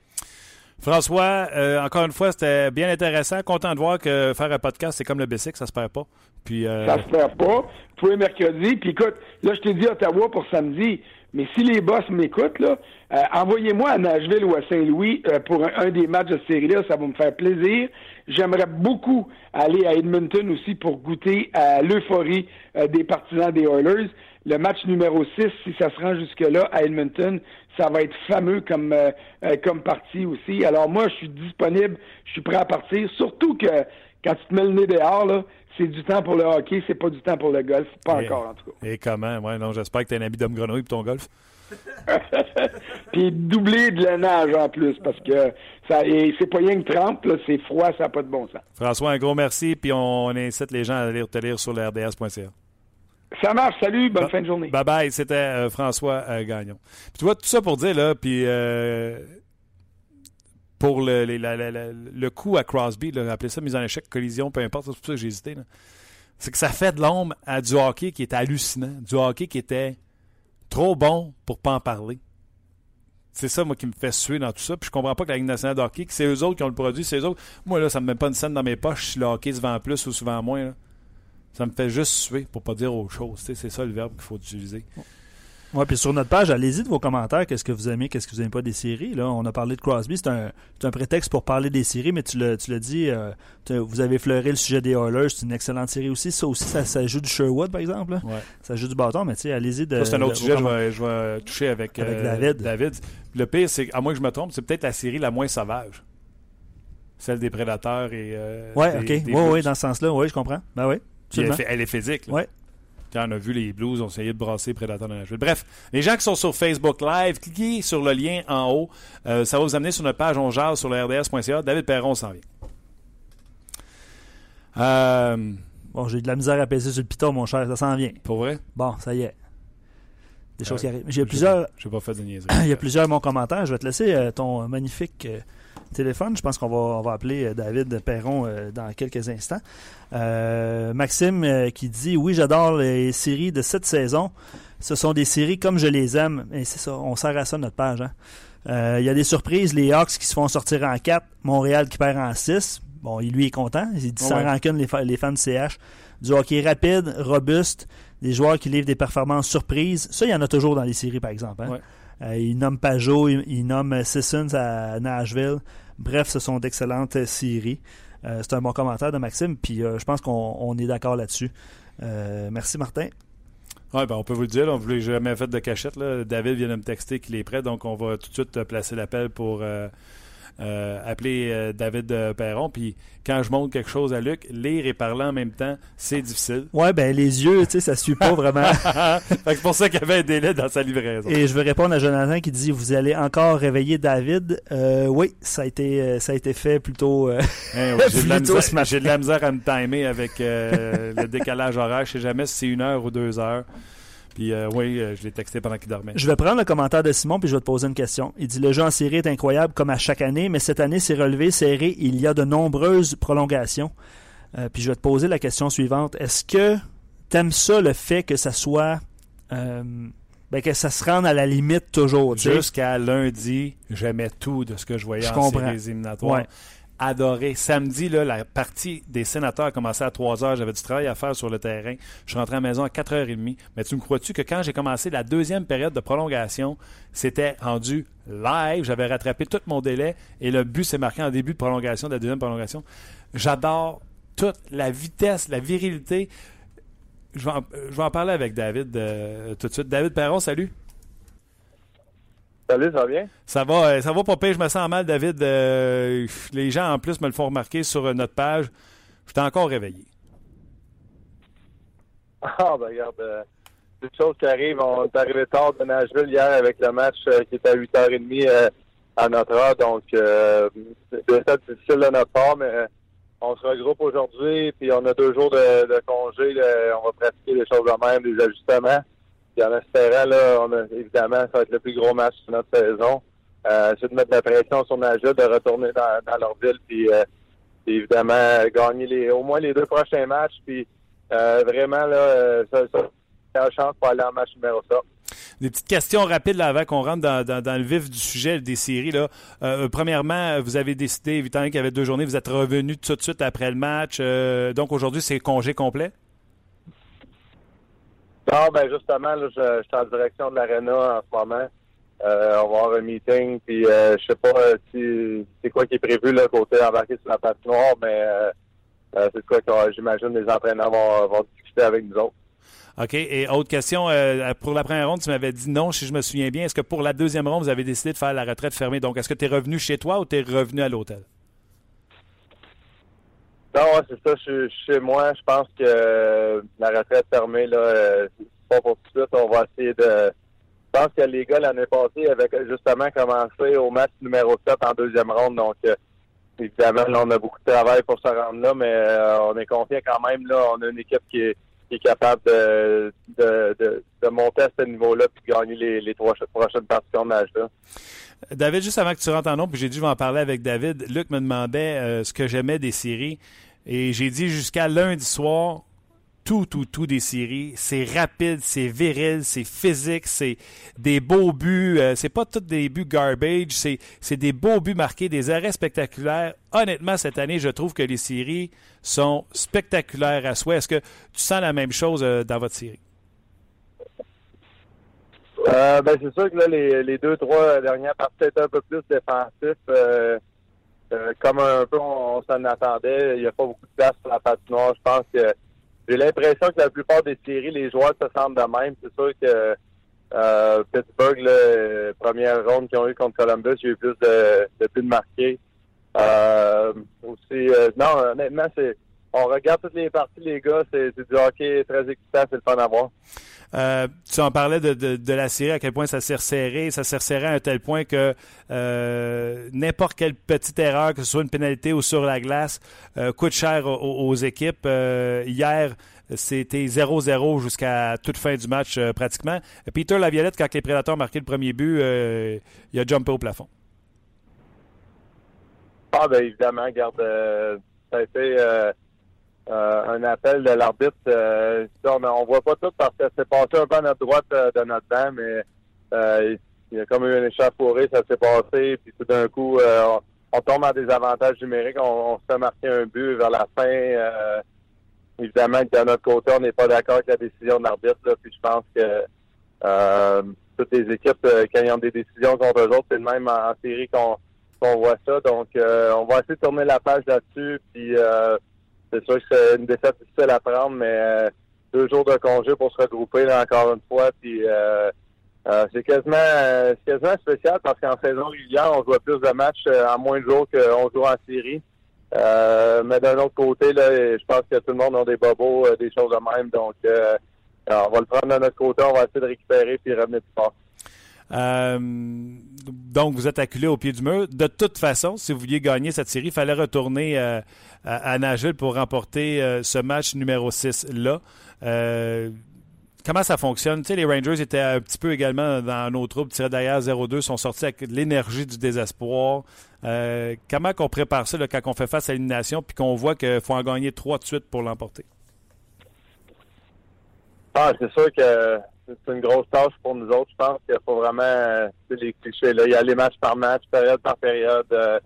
François, encore une fois, c'était bien intéressant. Content de voir que faire un podcast, c'est comme le BC, ça se perd pas. Puis, Ça se perd pas. Tous les mercredis. Puis écoute, là, je t'ai dit Ottawa pour samedi. Mais si les boss m'écoutent, euh, envoyez-moi à Nashville ou à Saint-Louis euh, pour un, des matchs de série-là, ça va me faire plaisir. J'aimerais beaucoup aller à Edmonton aussi pour goûter à l'euphorie euh, des partisans des Oilers. Le match numéro 6, si ça se rend jusque-là à Edmonton, ça va être fameux comme, comme partie aussi. Alors moi, je suis disponible, je suis prêt à partir, surtout que quand tu te mets le nez dehors, là, c'est du temps pour le hockey, c'est pas du temps pour le golf. Pas encore, en tout cas. Et comment? Ouais, non, j'espère que tu es un ami d'homme grenouille pour ton golf. puis doubler de la nage en plus, parce que ça c'est pas rien que trempe, c'est froid, ça n'a pas de bon sens. François, un gros merci, puis on incite les gens à aller te lire sur l'RDS.ca. Ça marche. Salut, bonne fin de journée. Bye bye. C'était François Gagnon. Puis tu vois, tout ça pour dire, là, puis pour le, le coup à Crosby, là, ça mise en échec, collision, peu importe, c'est pour ça que j'ai hésité. C'est que ça fait de l'ombre à du hockey qui était hallucinant, du hockey qui était trop bon pour pas en parler. C'est ça, moi, qui me fait suer dans tout ça. Puis je comprends pas que la Ligue nationale de hockey, que c'est eux autres qui ont le produit, c'est eux autres. Moi, là, ça me met pas une scène dans mes poches si le hockey se vend plus ou se vend moins. Ça me fait juste suer, pour pas dire autre chose. C'est ça le verbe qu'il faut utiliser. Oui, puis sur notre page, allez-y de vos commentaires. Qu'est-ce que vous aimez, qu'est-ce que vous n'aimez pas des séries. Là, on a parlé de Crosby. C'est un, un, prétexte pour parler des séries, mais tu l'as, dit, euh, vous avez fleuré le sujet des Oilers. C'est une excellente série aussi. Ça aussi, ça, joue du Sherwood, par exemple. Ouais. Ça joue du bâton, mais tu sais, allez-y de. c'est un autre sujet, je vais, je vais, toucher avec, avec euh, David. Le pire, c'est, à moins que je me trompe, c'est peut-être la série la moins sauvage. Celle des prédateurs et. Euh, oui, ok. Oui, oui, dans ce sens-là. Oui, je comprends. Ben oui. Elle est, elle est, physique. Oui on a vu les Blues, ont essayé de brasser Predator dans la jeu. Bref, les gens qui sont sur Facebook Live, cliquez sur le lien en haut. Euh, ça va vous amener sur notre page On Jase sur le RDS.ca. David Perron s'en vient. Euh, bon, j'ai de la misère à passer sur le piton, mon cher. Ça s'en vient. Pour vrai? Bon, ça y est. Des choses qui arrivent. J'ai plusieurs. Pas fait de niaiserie. Il y a plusieurs bons commentaires. Je vais te laisser euh, ton magnifique téléphone. Je pense qu'on va, on va appeler euh, David Perron euh, dans quelques instants. Euh, Maxime qui dit Oui, j'adore les séries de cette saison. Ce sont des séries comme je les aime. Et c'est ça, on sert à ça notre page. Hein. Il y a des surprises, les Hawks qui se font sortir en 4, Montréal qui perd en 6. Bon, il lui est content. Il dit sans rancune les, les fans de CH. Du hockey rapide, robuste, des joueurs qui livrent des performances surprises. Ça, il y en a toujours dans les séries, par exemple. Hein. Il nomme Pajot, il, nomme Sissons à Nashville. Bref, ce sont d'excellentes séries. Euh, c'est un bon commentaire de Maxime, puis euh, je pense qu'on est d'accord là-dessus. Euh, merci, Martin. Oui, ben on peut vous le dire, on ne voulait jamais fait de cachette. David vient de me texter qu'il est prêt, donc on va tout de suite placer l'appel pour euh, appeler euh, David euh, Perron. Puis quand je montre quelque chose à Luc, lire et parler en même temps, c'est difficile. Ouais, ben les yeux, tu sais, ça suit pas vraiment. c'est pour ça qu'il y avait un délai dans sa livraison. Et je veux répondre à Jonathan qui dit Vous allez encore réveiller David Oui, ça a été, ça a été fait plutôt. Eh j'ai, de la misère, à me timer avec le décalage horaire. Je sais jamais si c'est une heure ou deux heures. Puis euh, oui, euh, je l'ai texté pendant qu'il dormait. Je vais prendre le commentaire de Simon puis je vais te poser une question. Il dit le jeu en série est incroyable comme à chaque année, mais cette année c'est relevé, serré. Il y a de nombreuses prolongations. Euh, puis je vais te poser la question suivante. Est-ce que tu aimes ça le fait que ça soit ben, que ça se rende à la limite toujours. Jusqu'à lundi, j'aimais tout de ce que je voyais en séries éliminatoires adoré. Samedi, là, la partie des sénateurs a commencé à 3 heures. J'avais du travail à faire sur le terrain. Je suis rentré à la maison à 4h30. Mais tu me crois-tu que quand j'ai commencé la deuxième période de prolongation, c'était rendu live? J'avais rattrapé tout mon délai et le but s'est marqué en début de prolongation, de la deuxième prolongation. J'adore toute la vitesse, la virilité. Je vais en, parler avec David euh, tout de suite. David Perron, salut. Salut, ça va bien? Ça va, euh, ça va pas pire. Je me sens mal, David. Euh, les gens, en plus, me le font remarquer sur euh, notre page. Je t'ai encore réveillé. Ah, ben regarde, euh, des choses qui arrivent. On est arrivé tard de Nashville hier avec le match qui était à 8h30 à notre heure. Donc, c'est difficile de notre part, mais on se regroupe aujourd'hui. Puis, on a deux jours de, de congé. on va pratiquer des choses de même, des ajustements. Puis en espérant, là, on a, évidemment, ça va être le plus gros match de notre saison. Euh, c'est de mettre la pression sur Naja, de retourner dans, leur ville, puis euh, évidemment gagner les, au moins les deux prochains matchs. Puis euh, vraiment, là, euh, ça, une chance pour aller en match numéro ça. Des petites questions rapides là, avant qu'on rentre dans, le vif du sujet des séries. Là. premièrement, vous avez décidé, évidemment qu'il y avait deux journées, vous êtes revenu tout de suite après le match. donc aujourd'hui, c'est congé complet? Non, ben justement, là, je, suis en direction de l'aréna en ce moment. Euh, on va avoir un meeting, puis euh, je sais pas euh, si c'est quoi qui est prévu là côté embarqué sur la patinoire, mais euh c'est quoi que j'imagine les entraîneurs vont, vont, discuter avec nous autres. OK. Et autre question, pour la première ronde, tu m'avais dit non, si je me souviens bien. Est-ce que pour la deuxième ronde, vous avez décidé de faire la retraite fermée? Donc, est-ce que tu es revenu chez toi ou tu es revenu à l'hôtel? Non, c'est ça. Chez moi. Je pense que euh, la retraite fermée, là, euh, c'est pas pour tout de suite. On va essayer de. Je pense que les gars l'année passée avaient justement commencé au match numéro 7 en deuxième ronde. Donc, euh, évidemment, là, on a beaucoup de travail pour se rendre là, mais on est confiant quand même. Là, on a une équipe qui est, capable de, de, de, monter à ce niveau-là puis de gagner les, les trois prochaines parties de match-là. David, juste avant que tu rentres en nom, puis j'ai vais en parler avec David, Luc me demandait ce que j'aimais des séries. Et j'ai dit jusqu'à lundi soir, tout, tout, tout des séries. C'est rapide, c'est viril, c'est physique, c'est des beaux buts. Euh, c'est pas tous des buts garbage, c'est, des beaux buts marqués, des arrêts spectaculaires. Honnêtement, cette année, je trouve que les séries sont spectaculaires à soi. Est-ce que tu sens la même chose euh, dans votre série? Euh, ben, c'est sûr que là, les, les deux, trois dernières parties étaient un peu plus défensifs. Euh, euh, comme un peu on, s'en attendait, il n'y a pas beaucoup de place pour la patinoire. Je pense que j'ai l'impression que la plupart des séries, les joueurs se sentent de même. C'est sûr que euh, Pittsburgh, première ronde qu'ils ont eu contre Columbus, j'ai eu plus de, de buts marqués. Euh, aussi, non, honnêtement, c'est on regarde toutes les parties, les gars, c'est du hockey très excitant, c'est le fun à voir. Euh, tu en parlais de, de, la série, à quel point ça s'est resserré. Ça s'est resserré à un tel point que euh, n'importe quelle petite erreur, que ce soit une pénalité ou sur la glace, euh, coûte cher aux, équipes. hier, c'était 0-0 jusqu'à toute fin du match pratiquement. Peter Laviolette, quand les Prédateurs ont marqué le premier but, il a jumpé au plafond. Ah ben évidemment, garde, ça a été euh, un appel de l'arbitre. Euh, on, on voit pas tout parce que c'est passé un peu à notre droite euh, de notre banc, mais il y a comme eu une échappée, ça s'est passé, puis tout d'un coup, on, tombe en désavantage numérique, on, on, se fait marquer un but vers la fin. évidemment que de notre côté, on n'est pas d'accord avec la décision de l'arbitre, puis je pense que toutes les équipes, quand ils ont des décisions contre eux autres, c'est le même en, série qu'on voit ça. Donc, on va essayer de tourner la page là-dessus, puis c'est sûr que c'est une défaite difficile à prendre, mais euh, deux jours de congé pour se regrouper encore une fois. Puis euh, euh, c'est quasiment, quasiment spécial parce qu'en saison régulière, on joue plus de matchs en moins de jours qu'on joue en série. mais d'un autre côté, là, je pense que tout le monde a des bobos, des choses de même. Donc, on va le prendre de notre côté, on va essayer de récupérer puis revenir plus fort. Donc, vous êtes acculé au pied du mur. De toute façon, si vous vouliez gagner cette série, il fallait retourner euh, à, Nashville pour remporter euh, ce match numéro 6-là. comment ça fonctionne? Les Rangers étaient un petit peu également dans nos troupes, tiraient derrière 0-2, sont sortis avec l'énergie du désespoir. comment qu'on prépare ça quand on fait face à l'élimination puis qu'on voit qu'il faut en gagner trois de suite pour l'emporter? Ah, c'est sûr que c'est une grosse tâche pour nous autres. Je pense qu'il faut vraiment, euh, les clichés, là, y aller match par match, période par période. Euh,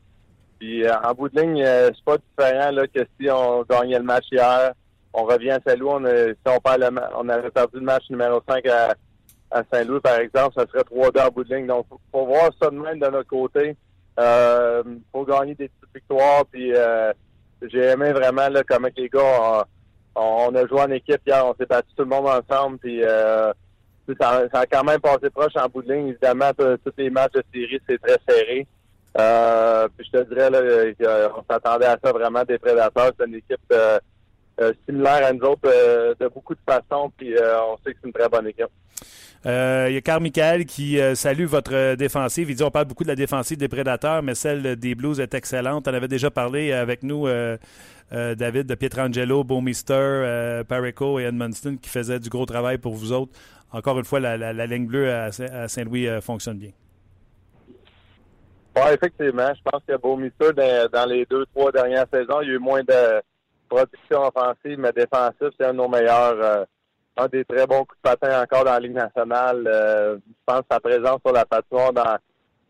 puis euh, en bout de ligne, c'est pas différent là, que si on gagnait le match hier, on revient à Saint-Louis, on, si on perd le on avait perdu le match numéro 5 à, Saint-Louis, par exemple, ça serait 3-2 en bout de ligne. Donc, faut, faut voir ça de même de notre côté. Euh, faut gagner des petites victoires. Puis j'ai aimé vraiment là, comment les gars on, a joué en équipe hier, on s'est battu tout le monde ensemble. Puis ça, a quand même passé proche en bout de ligne. Évidemment, tous les matchs de série, c'est très serré. Euh, puis je te dirais là, qu'on s'attendait à ça vraiment des prédateurs. C'est une équipe euh, euh, similaire à nous autres de beaucoup de façons. Puis on sait que c'est une très bonne équipe. Il y a Carl Michael qui salue votre défensive. Il dit on parle beaucoup de la défensive des prédateurs, mais celle des Blues est excellente. On avait déjà parlé avec nous, David, de Pietrangelo, Beaumister, Parico et Edmundston qui faisaient du gros travail pour vous autres encore une fois, la, ligne bleue à, Saint-Louis euh, fonctionne bien. Oui, effectivement. Je pense que Beaumister, dans, dans, les deux, trois dernières saisons, il y a eu moins de production offensive, mais défensive, c'est un de nos meilleurs. Euh, un des très bons coups de patin encore dans la Ligue nationale. Euh, je pense sa présence sur la patinoire dans.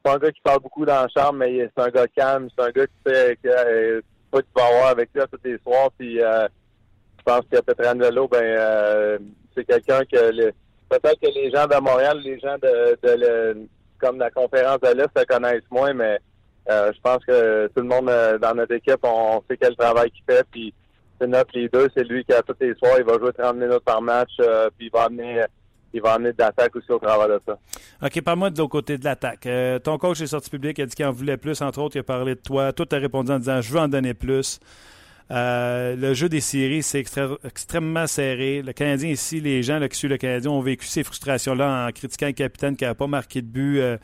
C'est un gars qui parle beaucoup dans la chambre, mais c'est un gars calme. C'est un gars qui sait que, tu vas avoir avec lui tous les soirs. Puis je pense que Petrangelo, ben c'est quelqu'un que peut-être que les gens de Montréal, les gens de, comme la conférence de l'Est se connaissent moins, mais euh, je pense que tout le monde euh, dans notre équipe, on sait quel travail qu'il fait, puis c'est notre leader, c'est lui qui a tous les soirs, il va jouer 30 minutes par match, euh, puis il va amener il va amener de l'attaque aussi au travers de ça. OK, parle-moi de l'autre côté de l'attaque. ton coach est sorti public, il a dit qu'il en voulait plus, entre autres, il a parlé de toi. Toi, tu as répondu en disant Je veux en donner plus. Euh, le jeu des séries, c'est extrêmement serré. Le Canadien ici, les gens qui suivent le Canadien ont vécu ces frustrations-là en critiquant un capitaine qui n'a pas marqué de but euh,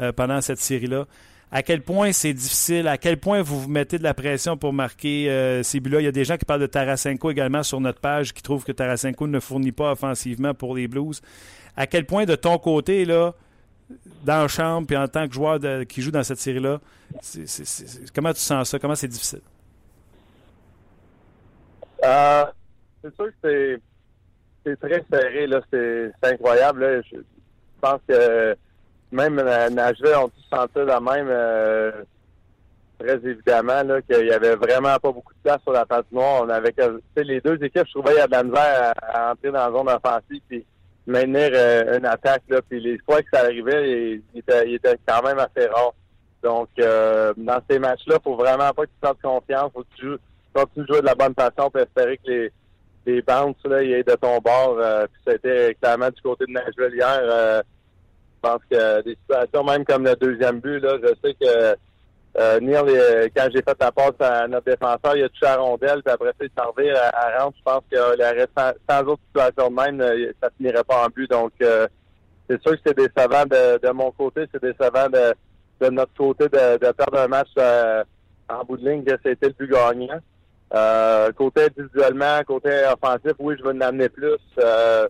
euh, pendant cette série-là. à quel point c'est difficile, à quel point vous vous mettez de la pression pour marquer ces buts-là? Il y a des gens qui parlent de Tarasenko également sur notre page qui trouvent que Tarasenko ne fournit pas offensivement pour les Blues. À quel point de ton côté, là, dans la chambre, puis en tant que joueur qui joue dans cette série-là, comment tu sens ça? Comment c'est difficile? Euh, c'est sûr que c'est très serré, là. C'est incroyable. Je, pense que même Nashville, on se sentir la même euh, très évidemment qu'il y avait vraiment pas beaucoup de place sur la patinoire. On avait les deux équipes, je trouvais qu'il y a de la misère à, entrer dans la zone offensive puis maintenir euh, une attaque. Là, puis les fois que ça arrivait, il, était, quand même assez rare. Donc dans ces matchs-là, faut vraiment pas que tu sentes confiance, faut continues de jouer de la bonne façon pour espérer que les les bounces là, il est de ton bord. Euh, puis ça a été clairement du côté de Nashville hier. Euh, je pense que des situations même comme le deuxième but, là, je sais que euh, Neil, quand j'ai fait la passe à notre défenseur, il a touché à la rondelle, puis après ça, il à, à Je pense que sans, sans autre situation de même, ça finirait pas en but. Donc, c'est sûr que c'est décevant de, de mon côté, c'est décevant de, de notre côté de, de perdre un match en bout de ligne que c'était le plus gagnant. Euh, côté individuellement, côté offensif, oui, je veux en amener plus. Euh,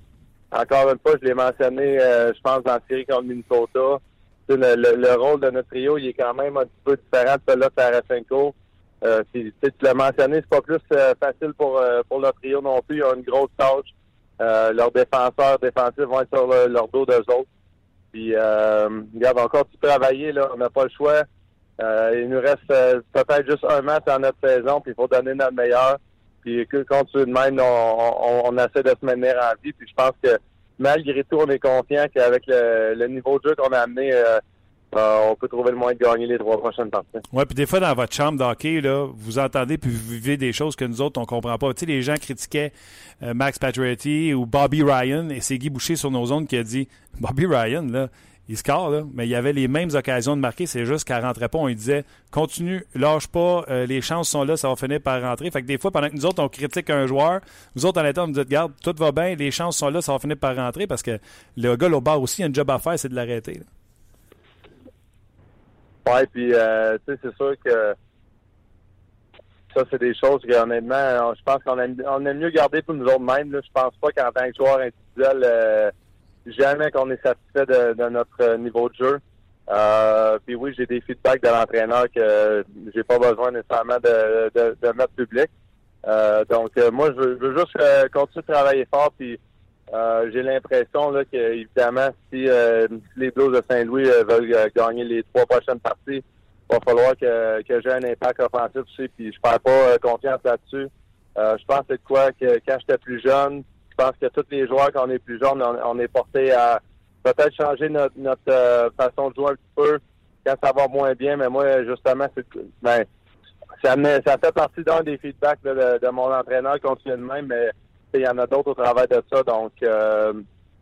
encore une fois, je l'ai mentionné, euh, je pense, dans la série contre Minnesota. Le, le, rôle de notre trio, il est quand même un petit peu différent de celui de Tarasenko. Euh, tu l'as mentionné, c'est pas plus facile pour, pour le trio non plus. Ils ont une grosse tâche. leurs défenseurs défensifs vont être sur leur dos d'eux autres. Puis, euh, regarde, encore tu travailler, là, on n'a pas le choix. Euh, il nous reste euh, peut-être juste un match dans notre saison, puis il faut donner notre meilleur. Puis que continue de même, on, essaie de se maintenir en vie. Puis je pense que malgré tout, on est confiant qu'avec le, niveau de jeu qu'on a amené, euh, on peut trouver le moyen de gagner les trois prochaines parties. Oui, puis des fois, dans votre chambre d'hockey, vous entendez puis vous vivez des choses que nous autres, on comprend pas. Tu sais, les gens critiquaient Max Pacioretty ou Bobby Ryan, et c'est Guy Boucher sur nos zones qui a dit « Bobby Ryan, là, il score, là, mais il y avait les mêmes occasions de marquer, c'est juste qu'elle rentrait pas. On lui disait continue, lâche pas, euh, les chances sont là, ça va finir par rentrer. Fait que des fois, pendant que nous autres, on critique un joueur, nous autres, en étant, on nous dit Regarde, tout va bien, les chances sont là, ça va finir par rentrer parce que le gars au bar aussi, il a un job à faire, c'est de l'arrêter. Ouais, puis euh, tu sais, c'est sûr que ça, c'est des choses que honnêtement, je pense qu'on aime, mieux garder pour nous autres mêmes. Je pense pas qu'en tant que joueur individuel, euh, jamais qu'on est satisfait de, notre niveau de jeu. Euh, puis oui, j'ai des feedbacks de l'entraîneur que j'ai pas besoin nécessairement de, de, mettre public. Euh, donc euh, moi, je veux, juste continuer de travailler fort. Puis j'ai l'impression là que évidemment, si, les Blues de Saint-Louis veulent gagner les trois prochaines parties, il va falloir que, que j'ai un impact offensif aussi. Puis je perds pas confiance là-dessus. je pense que quoi que quand j'étais plus jeune, je pense que tous les joueurs, quand on est plus jeunes, on, est porté à peut-être changer notre, euh, façon de jouer un petit peu quand ça va moins bien. Mais moi, justement, c'est ben, ça, ça fait partie d'un des feedbacks de, mon entraîneur continuellement, mais il y en a d'autres au travail de ça. Donc, euh,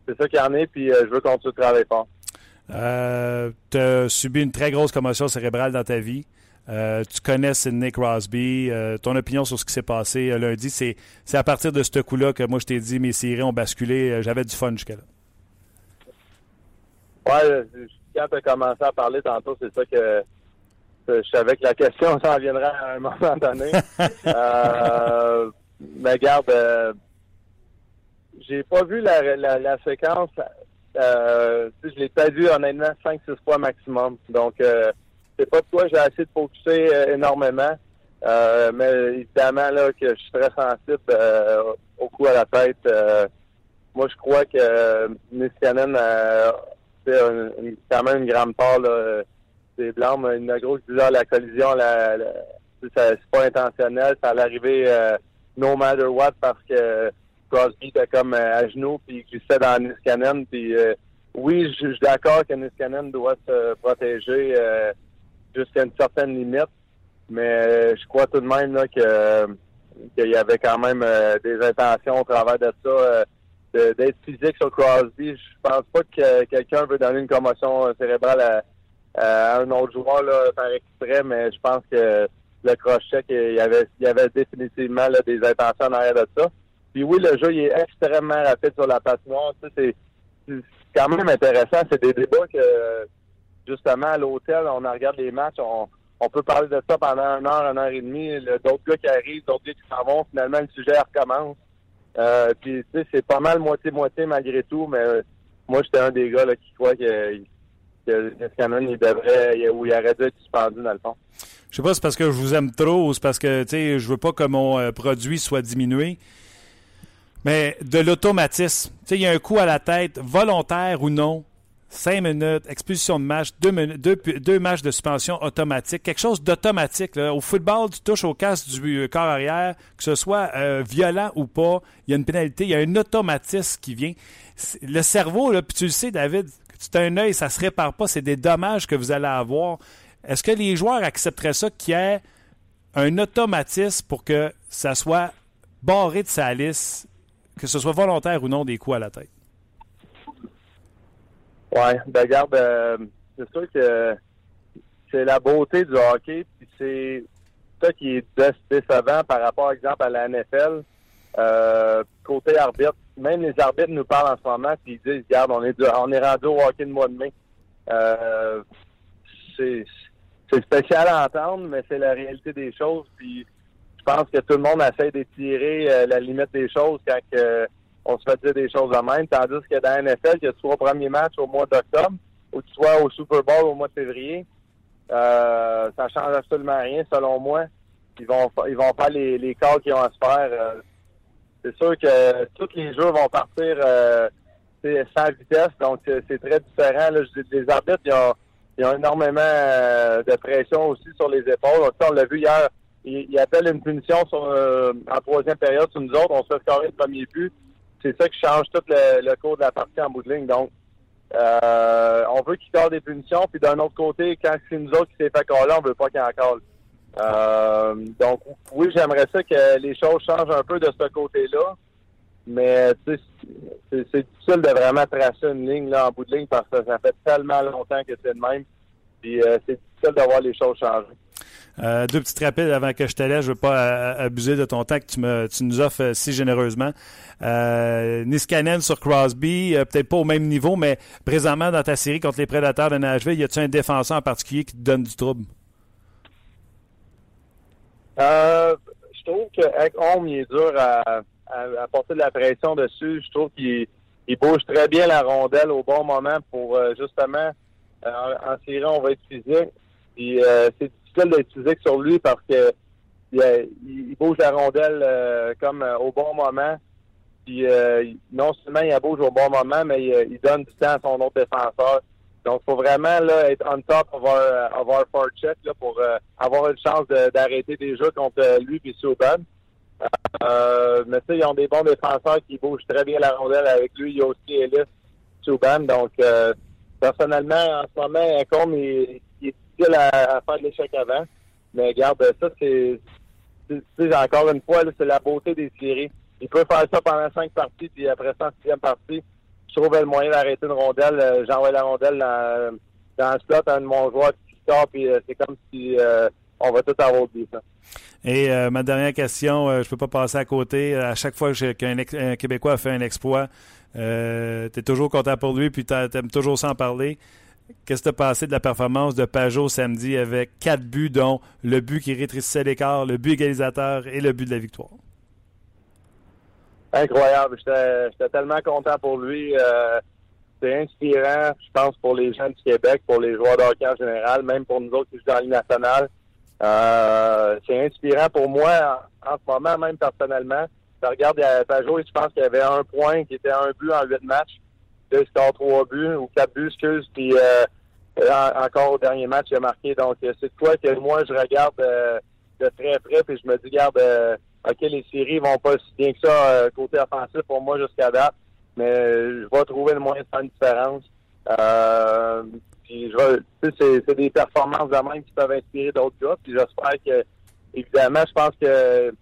c'est ça qu'il y en a, puis euh, je veux continuer de travailler fort. tu as subi une très grosse commotion cérébrale dans ta vie. Euh, tu connais Sidney Crosby. Euh, ton opinion sur ce qui s'est passé euh, lundi, c'est, à partir de ce coup-là que moi je t'ai dit mes séries ont basculé. J'avais du fun jusqu'à là. Ouais, quand tu as commencé à parler tantôt, c'est ça que je savais que la question s'en viendrait à un moment donné. mais regarde, j'ai pas vu la, la, séquence. je l'ai pas vu honnêtement 5-6 fois maximum. Donc c'est pas de quoi j'ai essayé de focuser euh, énormément. Euh, mais évidemment là que je suis très sensible euh, au coup à la tête. moi, je crois que Niskanen a quand même une grande part des blancs. Une grosse à la collision, la, c'est pas intentionnel. Ça allait arriver no matter what parce que Crosby était comme à genoux puis glissait dans Niskanen. Puis oui, je suis d'accord que Niskanen doit se protéger jusqu'à une certaine limite. Mais je crois tout de même que qu'il y avait quand même euh, des intentions au travers de ça euh, d'être physique sur Crosby. Je pense pas que quelqu'un veut donner une commotion cérébrale à, un autre joueur là, par exprès, mais je pense que le crochet, il y avait, il avait définitivement des intentions en arrière de ça. Puis oui, le jeu est extrêmement rapide sur la patinoire. c'est quand même intéressant. C'est des débats que justement, à l'hôtel, on regarde les matchs, on, on peut parler de ça pendant une heure, une heure et demie. D'autres gars qui arrivent, d'autres gars qui s'en vont, finalement, le sujet recommence. Euh, puis, tu sais, c'est pas mal moitié-moitié malgré tout, mais euh, moi, j'étais un des gars là, qui croit que, que il devrait, ou il aurait dû être suspendu, dans le fond. Je sais pas c'est parce que je vous aime trop ou c'est parce que, tu sais, je veux pas que mon euh, produit soit diminué. Mais de l'automatisme. Tu sais, il y a un coup à la tête, volontaire ou non, 5 minutes, expulsion de match, 2 deux, matchs de suspension automatique, quelque chose d'automatique. Au football, tu touches au casque du euh, corps arrière, que ce soit euh, violent ou pas, il y a une pénalité, il y a un automatisme qui vient. Le cerveau, puis tu le sais, David, tu as un œil, ça se répare pas, c'est des dommages que vous allez avoir. Est-ce que les joueurs accepteraient ça qu'il y ait un automatisme pour que ça soit barré de sa liste, que ce soit volontaire ou non des coups à la tête? Oui, ben regarde, euh, c'est sûr que c'est la beauté du hockey, puis c'est ça qui est décevant par rapport, exemple, à la NFL. Euh, côté arbitre, même les arbitres nous parlent en ce moment, puis ils disent, regarde, on est, on est rendu au hockey de mois de mai. Euh, c'est spécial à entendre, mais c'est la réalité des choses. Puis je pense que tout le monde essaie d'étirer la limite des choses quand on se fait dire des choses de même. Tandis que dans la NFL, que tu sois au premier match au mois d'octobre ou que tu sois au Super Bowl au mois de février, euh, ça change absolument rien, selon moi. Ils vont ils vont faire les, les calls qu'ils ont à se faire. Euh, c'est sûr que tous les jeux vont partir euh, sans vitesse, donc c'est très différent. Les arbitres, ils ont, ils ont énormément euh, de pression aussi sur les épaules. on l'a vu hier, ils, appellent une punition sur, en troisième période sur nous autres. On se fait scorer le premier but c'est ça qui change tout le, cours de la partie en bout de ligne. Donc, euh, on veut qu'il cale des punitions, puis d'un autre côté, quand c'est nous autres qui s'est fait caler, on veut pas qu'il en cale. Euh, donc, oui, j'aimerais ça que les choses changent un peu de ce côté-là. Mais c'est difficile de vraiment tracer une ligne là, en bout de ligne parce que ça fait tellement longtemps que c'est le même. Puis euh, c'est difficile de voir les choses changer. Euh, deux petites rapides avant que je te laisse. Je ne veux pas euh, abuser de ton temps que tu, nous offres euh, si généreusement. Niskanen sur Crosby, peut-être pas au même niveau, mais présentement dans ta série contre les Prédateurs de Nashville, y a-t-il un défenseur en particulier qui te donne du trouble? je trouve qu'avec Home, il est dur à, porter de la pression dessus. Je trouve qu'il bouge très bien la rondelle au bon moment pour justement en, série, on va être physique. Puis c'est difficile physique sur lui parce que il, bouge la rondelle euh, comme euh, au bon moment. Puis euh, non seulement il bouge au bon moment, mais il, donne du temps à son autre défenseur. Donc, il faut vraiment là, être on top of our, of our là, pour avoir une chance d'arrêter des jeux contre lui et Souban. mais sais, ils ont des bons défenseurs qui bougent très bien la rondelle avec lui. Il y a aussi Ellis Souban. Donc, personnellement, en ce moment, comme il, à, faire de l'échec avant. Mais regarde, ça, c'est, encore une fois, c'est la beauté des séries. Il peut faire ça pendant cinq parties, puis après ça, en sixième partie, je trouvais le moyen d'arrêter une rondelle. Euh, j'envoie la rondelle dans, dans le slot un de mon joueur qui sort, puis euh, c'est comme si euh, on va tout avoir oublié ça. Et ma dernière question, je je peux pas passer à côté. À chaque fois qu'un Québécois a fait un exploit, tu es toujours content pour lui, puis tu aimes toujours s'en parler. Qu'est-ce que tu as passé de la performance de Pajot samedi avec quatre buts, dont le but qui rétrécissait l'écart, le but égalisateur et le but de la victoire? Incroyable. J'étais tellement content pour lui. Euh, c'est inspirant, je pense, pour les gens du Québec, pour les joueurs de hockey en général, même pour nous autres qui dans la Ligue nationale. Euh, c'est inspirant pour moi en, ce moment, même personnellement. Je regarde Pajot et je pense qu'il y avait un point qui était un but en huit matchs deux scores trois buts ou quatre buts, excuse, puis euh, encore au dernier match, il a marqué. Donc, euh, c'est quoi que moi, je regarde euh, de très près, puis je me dis, regarde, OK, les séries vont pas si bien que ça côté offensif pour moi jusqu'à date, mais je vais trouver le moyen de faire une différence. puis, je c'est des performances de même qui peuvent inspirer d'autres gars, puis j'espère que, évidemment, je pense que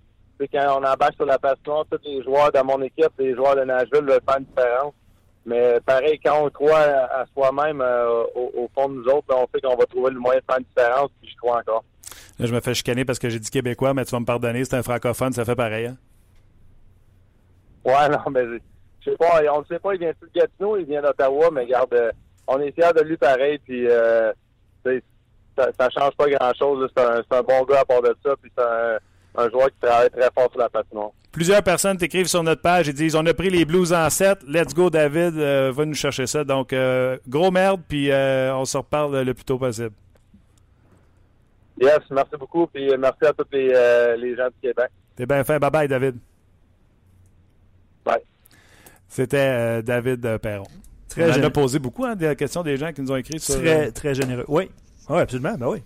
quand on embarque sur la passion, tous les joueurs de mon équipe, les joueurs de Nashville veulent faire une différence. Mais pareil, quand on croit à, soi-même, euh, au, fond de nous autres, on sait qu'on va trouver le moyen de faire une différence, puis je crois encore. Là, je me fais chicaner parce que j'ai dit québécois, mais tu vas me pardonner, c'est un francophone, ça fait pareil. Hein? Ouais, non, mais je sais pas, on ne sait pas, il vient de Gatineau, il vient d'Ottawa, mais regarde, euh, on est fiers de lui pareil, puis euh, ça, ça change pas grand-chose. C'est un, un bon gars à part de ça, puis c'est un, un joueur qui travaille très fort sur la patinoire. Plusieurs personnes t'écrivent sur notre page et disent on a pris les Blues en 7. Let's go, David. Euh, va nous chercher ça. Donc, euh, gros merde, puis euh, on se reparle le plus tôt possible. Yes, merci beaucoup, puis merci à tous les, euh, les gens du Québec. T'es bien fait. Bye bye, David. Bye. C'était euh, David Perron. Très on en a posé beaucoup hein, des questions des gens qui nous ont écrit sur. Très, très généreux. Oui. Oui, absolument. Ben oui.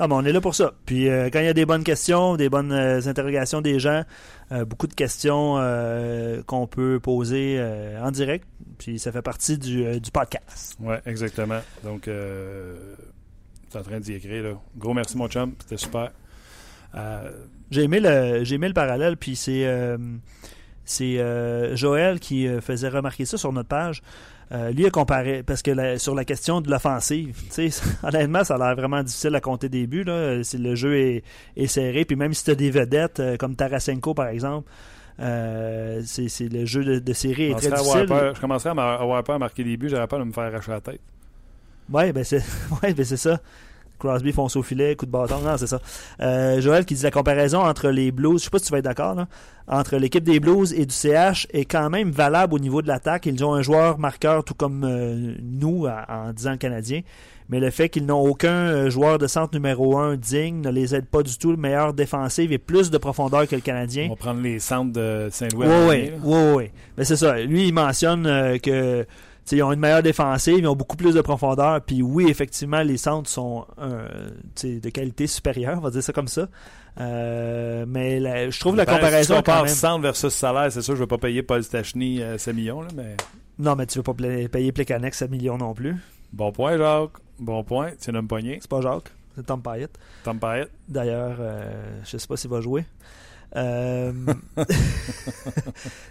Ah, mais on est là pour ça. Puis euh, quand il y a des bonnes questions, des bonnes euh, interrogations des gens, euh, beaucoup de questions qu'on peut poser en direct, puis ça fait partie du, du podcast. Ouais, exactement. Donc, tu es en train d'y écrire. Là. Gros merci, mon chum. C'était super. J'ai aimé le j'ai aimé le parallèle, puis c'est c'est euh, Joël qui euh, faisait remarquer ça sur notre page. Euh, lui a comparé parce que la- sur la question de l'offensive, honnêtement, ça a l'air vraiment difficile à compter des buts. Là. C'est- Le jeu est, est serré, puis même si tu as des vedettes euh, comme Tarasenko par exemple, euh, c'est le jeu de, de série est très difficile. peur, je commencerais à avoir peur à marquer des buts. J'aurais peur de me faire arracher la tête. Ouais, ben c'est ouais, ben c'est ça. Crosby fonce au filet, coup de bâton. Non, c'est ça. Euh, Joël qui dit la comparaison entre les Blues, je sais pas si tu vas être d'accord, là, entre l'équipe des Blues et du CH est quand même valable au niveau de l'attaque. Ils ont un joueur marqueur tout comme euh, nous à- en disant Canadien. Mais le fait qu'ils n'ont aucun euh, joueur de centre numéro un digne ne les aide pas du tout. Le meilleur défensif et plus de profondeur que le Canadien. On va prendre les centres de Saint-Louis. Oui, oui, oui. Mais c'est ça. Lui, il mentionne euh, que ils ont une meilleure défensive, ils ont beaucoup plus de profondeur. Puis oui, effectivement, les centres sont euh, de qualité supérieure, on va dire ça comme ça. Euh, mais la- je trouve la Ben, Si comparaison on quand même... centre versus salaire, c'est sûr je ne vais pas payer Paul Stachny euh, 7 millions. Là, mais Non, mais tu veux pas pla- payer Plekanec 7 millions non plus. bon point, Jacques. Bon point. Tu l'as pogné. C'est pas Jacques, c'est Tom Payet. Tom Payet. D'ailleurs, euh, je sais pas s'il va jouer. Euh,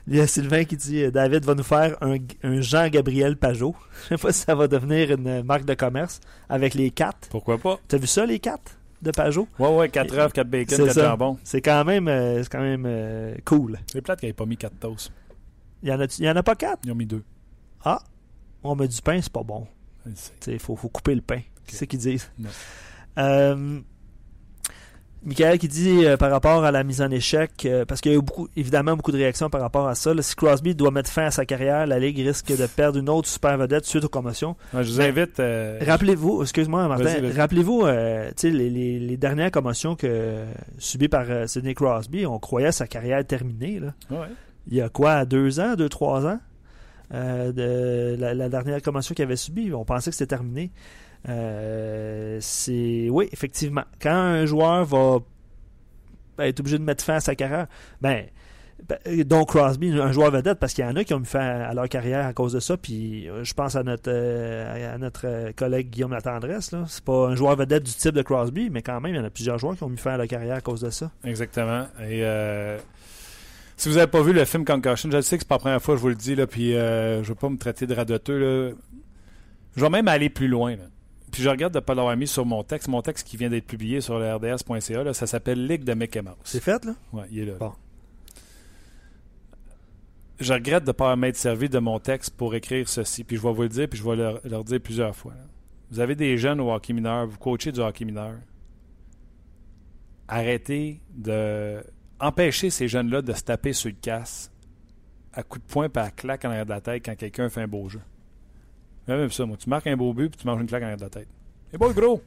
Il y a Sylvain qui dit euh, David va nous faire un, un Jean-Gabriel Pajot. Je sais pas si ça va devenir une marque de commerce avec les quatre. Pourquoi pas? T'as vu ça, les quatre de Pajot? Ouais, ouais, 4 œufs, 4 bacon, C'est 4 ça. jambons. C'est quand même, euh, quand même euh, cool. C'est plate qu'il n'ait pas mis 4 toasts. Il y, en a, il y en a pas quatre? Ils ont mis 2. Ah, on met du pain, c'est pas bon. Il faut, faut couper le pain. C'est ce qu'ils disent. Non. Euh, Michael qui dit euh, par rapport à la mise en échec, euh, parce qu'il y a eu beaucoup, évidemment beaucoup de réactions par rapport à ça. là, si Crosby doit mettre fin à sa carrière, la Ligue risque de perdre une autre super vedette suite aux commotions. je vous Ben, invite. euh, Rappelez-vous, excuse-moi Martin, rappelez-vous les, les- les dernières commotions que, subies par Sidney Crosby, on croyait sa carrière terminée. Là. ouais. Il y a quoi, deux ans, deux, trois ans de la, la dernière commotion qu'il avait subie, on pensait que c'était terminé. Euh, c'est oui, effectivement. Quand un joueur va être obligé de mettre fin à sa carrière, ben, ben, donc Crosby, un joueur vedette, parce qu'il y en a qui ont mis fin à leur carrière à cause de ça. Puis euh, je pense à notre euh, à notre collègue Guillaume Latendresse. Là. C'est pas un joueur vedette du type de Crosby, mais quand même, il y en a plusieurs joueurs qui ont mis fin à leur carrière à cause de ça. Exactement. Et si vous n'avez pas vu le film Concussion, je le sais que c'est pas la première fois que je vous le dis, là, puis euh, je veux pas me traiter de radoteux. Je vais même aller plus loin. là. Puis je regarde de ne pas l'avoir mis sur mon texte. Mon texte qui vient d'être publié sur le rds.ca, là, ça s'appelle Ligue de Mickey Mouse. C'est fait, là? Ouais, il est là. Bon. Je regrette de ne pas m'être servi de mon texte pour écrire ceci. Puis je vais vous le dire, puis je vais leur, leur dire plusieurs fois. là. Vous avez des jeunes au hockey mineur, vous coachez du hockey mineur. Arrêtez de empêcher ces jeunes-là de se taper sur le casse à coups de poing et à claque en arrière de la tête quand quelqu'un fait un beau jeu. Même ça, moi. Tu marques un beau but puis tu manges une claque en arrière de la tête. C'est pas gros!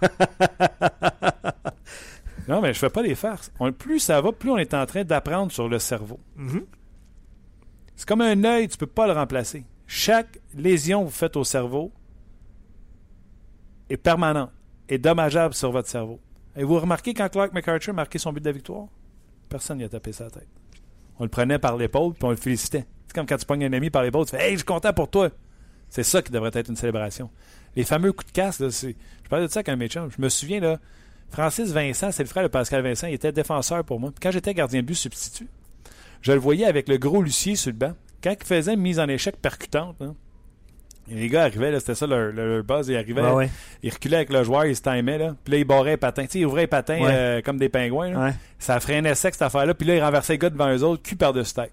non, mais je fais pas des farces. On- plus ça va, plus on est en train d'apprendre sur le cerveau. Mhm. C'est comme un œil, tu peux pas le remplacer. Chaque lésion que vous faites au cerveau est permanente, est dommageable sur votre cerveau. Et vous remarquez quand Clark McArthur a marqué son but de la victoire? Personne n'y a tapé sa tête. On le prenait par l'épaule puis on le félicitait. C'est comme quand tu pognes un ami par l'épaule, tu fais Hey, je suis content pour toi. C'est ça qui devrait être une célébration. Les fameux coups de casse, là, c'est- je parlais de ça avec un méchant. Je me souviens, là, Francis Vincent, c'est le frère de Pascal Vincent, il était défenseur pour moi. Puis quand j'étais gardien de but substitut, je le voyais avec le gros Lucier sur le banc. Quand il faisait une mise en échec percutante, hein, et les gars arrivaient, là, c'était ça leur, leur- leur buzz, ils arrivaient, Ouais, ouais. ils reculaient avec le joueur, ils se timaient, là, puis là, ils barraient les patins. Ils ouvraient les patins Ouais. euh, comme des pingouins. là. Ça freinait sec, cette affaire-là, puis là, ils renversaient les gars devant eux autres, cul par-dessus tête.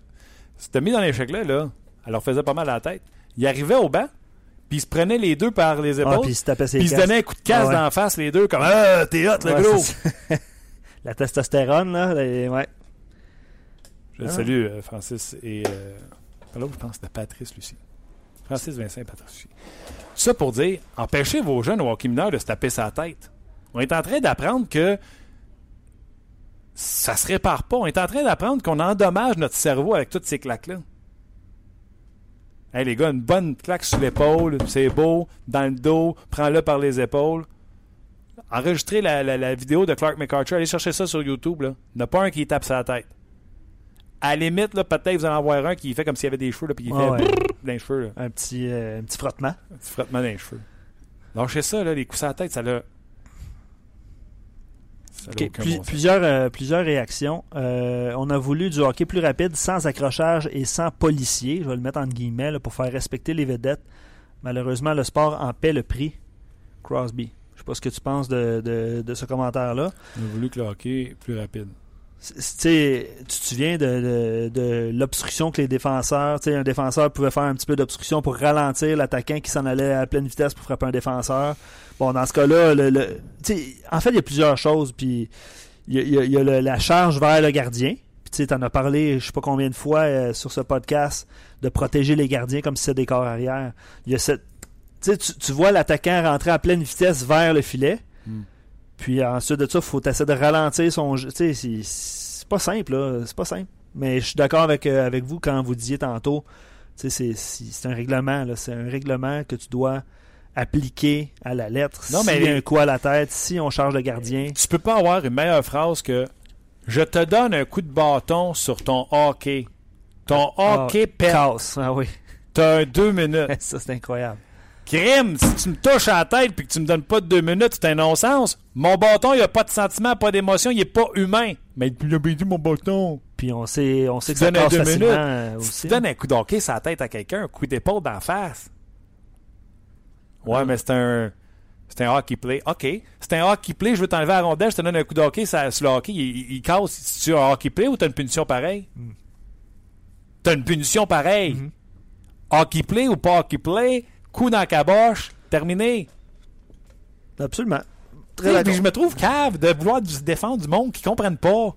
Cette mise en échec-là, là, elle leur faisait pas mal à la tête. Ils arrivaient au banc, puis ils se prenaient les deux par les épaules, Ah, puis il se tapait ses puis ils se donnaient un coup de casse Ah ouais. dans la face, les deux, comme Ah, t'es hot, le Ouais, gros! La testostérone, là, les- ouais. Je Ah. salue, euh, Francis et. Euh, l'autre, je pense, c'était Patrice Lucie. Francis Vincent et Patrice Lucie. Ça pour dire empêchez vos jeunes au hockey mineur de se taper sa tête. On est en train d'apprendre que ça se répare pas. On est en train d'apprendre qu'on endommage notre cerveau avec toutes ces claques-là. Hey les gars, une bonne claque sur l'épaule, c'est beau, dans le dos, prends-le par les épaules. Enregistrez la, la- la vidéo de Clark McArthur, allez chercher ça sur YouTube. Là. Il n'y en a pas un qui tape sa tête. À la limite, là, peut-être vous allez en voir un qui fait comme s'il y avait des cheveux, là, puis il Ah fait ouais. brrr dans les cheveux. là. Un petit, euh, un petit frottement. Un petit frottement dans les cheveux. Lâchez ça, là, les coups à la tête, ça l'a. Plus- bon plusieurs, euh, plusieurs réactions. Euh, on a voulu du hockey plus rapide, sans accrochage et sans policier. Je vais le mettre entre guillemets là, pour faire respecter les vedettes. Malheureusement, le sport en paie le prix. Crosby. Je sais pas ce que tu penses de, de- de ce commentaire-là. On a voulu que le hockey plus rapide. Tu te souviens de, l'obstruction que les défenseurs, un défenseur pouvait faire un petit peu d'obstruction pour ralentir l'attaquant qui s'en allait à pleine vitesse pour frapper un défenseur? Bon, dans ce cas-là, en fait, il y a plusieurs choses. Il y a, la charge vers le gardien. Tu t'en as parlé, je sais pas combien de fois euh, sur ce podcast, de protéger les gardiens comme si c'était des corps arrière. Tu vois l'attaquant rentrer à pleine vitesse vers le filet. Hmm. Puis ensuite de ça, il faut essayer de ralentir son jeu. Tu sais, c'est- pas simple, là. C'est pas simple. Mais je suis d'accord avec, euh, avec vous quand vous disiez tantôt, tu sais, c'est- un règlement, là. C'est un règlement que tu dois appliquer à la lettre. Non, S'il mais y a un coup à la tête, si on charge le gardien. Tu peux pas avoir une meilleure phrase que Je te donne un coup de bâton sur ton hockey. Ton hockey pète. Casse. Ah oui. T'as un deux minutes. Ça, c'est incroyable. Crime, si tu me touches à la tête puis que tu me donnes pas de deux minutes, c'est un non-sens. Mon bâton, il a pas de sentiment, pas d'émotion, il est pas humain. Mais il a baisé mon bâton. Puis on sait, on sait que Tu ça donnes un casse deux facilement minutes. euh, Si aussi. tu donnes un coup d'hockey sur la tête à quelqu'un, un coup d'épaule d'en face. Ouais, mais c'est un. C'est un hockey play. OK. C'est un hockey play, je veux t'enlever la rondelle, je te donne un coup d'hockey ça- sur le hockey, il, il- il casse. Si tu as un hockey play ou t'as une punition pareille? T'as une punition pareille. Mhm. Hockey play ou pas hockey play, coup dans la caboche, terminé. Absolument. Très puis je me trouve cave de vouloir se défendre du monde qui comprennent pas.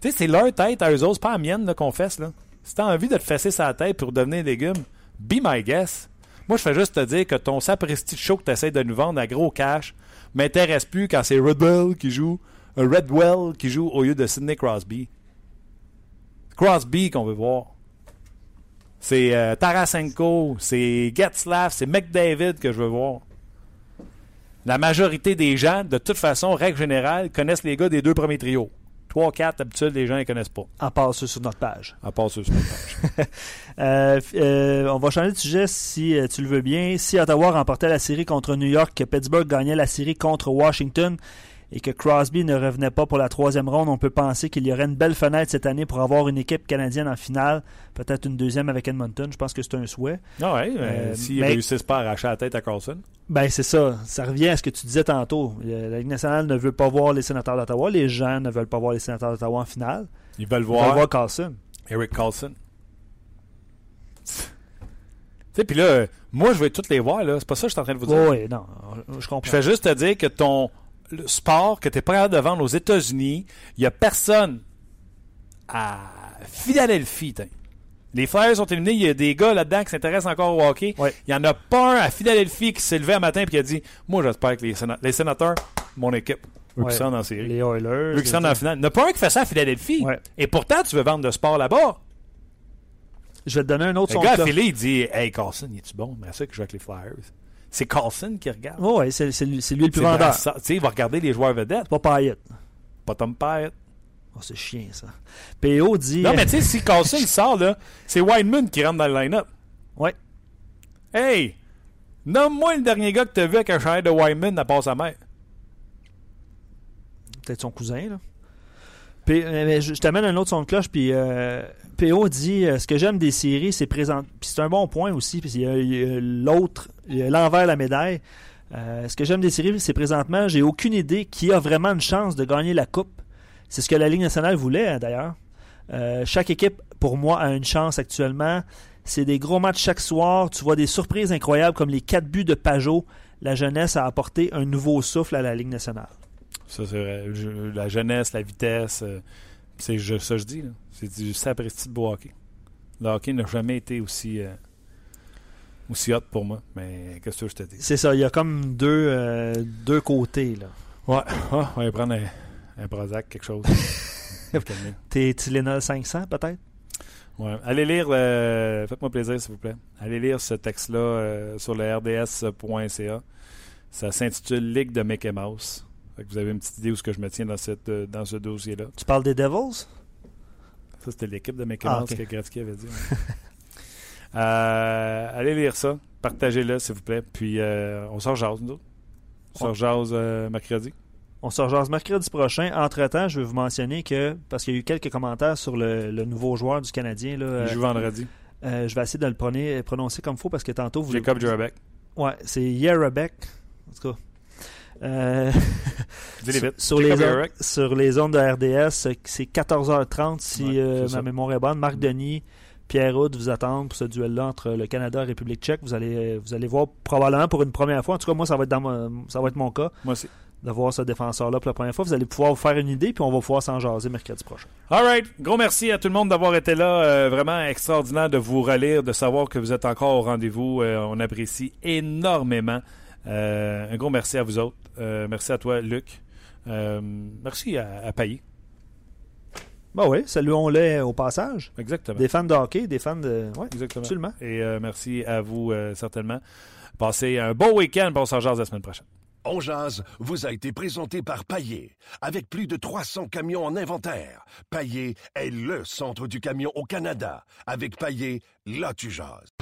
Tu sais, c'est leur tête à eux autres, c'est pas la mienne là, qu'on fesse. Là. Si t'as envie de te fesser sa tête pour devenir légume, be my guest. Moi, je fais juste te dire que ton sapristi de show que t'essayes de nous vendre à gros cash m'intéresse plus quand c'est Redwell qui joue, euh, Redwell qui joue au lieu de Sidney Crosby. Crosby qu'on veut voir. C'est euh, Tarasenko, c'est Getzlaff, c'est McDavid que je veux voir. La majorité des gens, de toute façon, règle générale, connaissent les gars des deux premiers trios. 3-4, d'habitude, les gens ne connaissent pas. En passe ça sur notre page. À part ceux sur notre page. Euh, euh, on va changer de sujet si euh, tu le veux bien. Si Ottawa remportait la série contre New York, que Pittsburgh gagnait la série contre Washington et que Crosby ne revenait pas pour la troisième ronde, on peut penser qu'il y aurait une belle fenêtre cette année pour avoir une équipe canadienne en finale. Peut-être une deuxième avec Edmonton. Je pense que c'est un souhait. Ah ouais, Euh, s'ils mais- réussissent pas à arracher la tête à Carlson. Ben c'est ça. Ça revient à ce que tu disais tantôt. Euh, La Ligue nationale ne veut pas voir les sénateurs d'Ottawa. Les gens ne veulent pas voir les sénateurs d'Ottawa en finale. Ils veulent Ils veulent voir voir Carlson. Eric Carlson. Tu sais, puis là, euh, moi, je vais toutes les voir, là. C'est pas ça que je suis en train de vous dire. Oui, non. Je comprends. Je fais juste te dire que ton le sport que tu es prêt à vendre aux États-Unis, il n'y a personne à Philadelphie. Les Flyers sont éliminés, il y a des gars là-dedans qui s'intéressent encore au hockey. Ouais. Il n'y en a pas un à Philadelphie qui s'est levé un matin et qui a dit Moi, j'espère que les, séna- les sénateurs, mon équipe, eux Ouais. qui sont la série, Les Oilers. eux qui sont dans la finale. Il n'y en a pas un qui fait ça à Philadelphie. Ouais. Et pourtant, tu veux vendre de sport là-bas. Je vais te donner un autre Le son gars à. Philly, il dit Hey, Carlson, il est-tu bon? Mais ça que je joue avec les Flyers. C'est Carlson qui regarde. Oui, c'est lui, le plus vendeur. Brassard. Tu sais, il va regarder les joueurs vedettes. Pas Payet. Pas Tom Payet. Oh, c'est chien, ça. PO dit... Non, mais tu sais, si Carlson il sort, là, c'est Wineman qui rentre dans le line-up. Ouais. Hey! Nomme-moi le dernier gars que t'as vu avec un chandail de Wineman à part sa mère. Peut-être son cousin, là. P- euh, mais je je t'amène un autre son de cloche, puis euh, PO dit euh, ce que j'aime des séries, c'est présent. Puis c'est un bon point aussi, puis il y a, il y a l'autre, l'envers de la médaille. Euh, ce que j'aime des séries, c'est présentement, j'ai aucune idée qui a vraiment une chance de gagner la coupe. C'est ce que la Ligue nationale voulait, hein, d'ailleurs. Euh, chaque équipe, pour moi, a une chance actuellement. C'est des gros matchs chaque soir. Tu vois des surprises incroyables comme les quatre buts de Pajot. La jeunesse a apporté un nouveau souffle à la Ligue nationale. Ça, c'est vrai. La jeunesse, la vitesse, euh, c'est ça que je dis. C'est du sapristi de beau hockey. Le hockey n'a jamais été aussi, euh, aussi hot pour moi. Mais qu'est-ce que je te dis? C'est ça, il y a comme deux, euh, deux côtés. Là. Ouais, ah, on va prendre un, un Prozac, quelque chose. T'es Tylenol 500 peut-être? Ouais. Allez lire, euh, faites-moi plaisir s'il vous plaît. Allez lire ce texte-là euh, sur le rds.ca. Ça s'intitule Ligue de Mickey Mouse. Fait que vous avez une petite idée où ce que je me tiens dans, cette, euh, dans ce dossier-là. Tu parles des Devils? Ça, c'était l'équipe de Mickey Ah, Mouse ok. que Gretzky avait dit. ouais. Euh, allez lire ça. Partagez-le, s'il vous plaît. Puis, euh, on sort jase, nous autres. On sort On- euh, mercredi. On se rejase mercredi prochain. Entre-temps, je vais vous mentionner que, parce qu'il y a eu quelques commentaires sur le, le nouveau joueur du Canadien, là, Il joue vendredi. je vais essayer de le prononcer, prononcer comme il faut parce que tantôt vous. Jacob Jurabek. Ouais, c'est Yerabek. En tout cas. Euh, sur, les Jurabek. sur les ondes de RDS, c'est 14h30 si Ouais, euh, ma mémoire est bonne. Marc Denis, Pierre Houd vous attendent pour ce duel-là entre le Canada et la République tchèque. Vous allez, euh, vous allez voir probablement pour une première fois. En tout cas, moi, ça va être, dans ça va être mon cas Moi aussi. de voir ce défenseur-là pour la première fois. Vous allez pouvoir vous faire une idée, puis on va pouvoir s'en jaser mercredi prochain. All right. Gros merci à tout le monde d'avoir été là. Euh, vraiment extraordinaire de vous relire, de savoir que vous êtes encore au rendez-vous. On apprécie énormément. Euh, un gros merci à vous autres. Euh, merci à toi, Luc. Euh, merci à, à Pailly. Bah oui, saluons-les au passage. Exactement. Des fans de hockey, des fans de. Ouais, Exactement. absolument. Et euh, merci à vous, euh, certainement. Passez un beau week-end. On s'en jase la semaine prochaine. On jase vous a été présenté par Paillé. Avec plus de 300 camions en inventaire, Paillé est le centre du camion au Canada. Avec Paillé, là tu jases.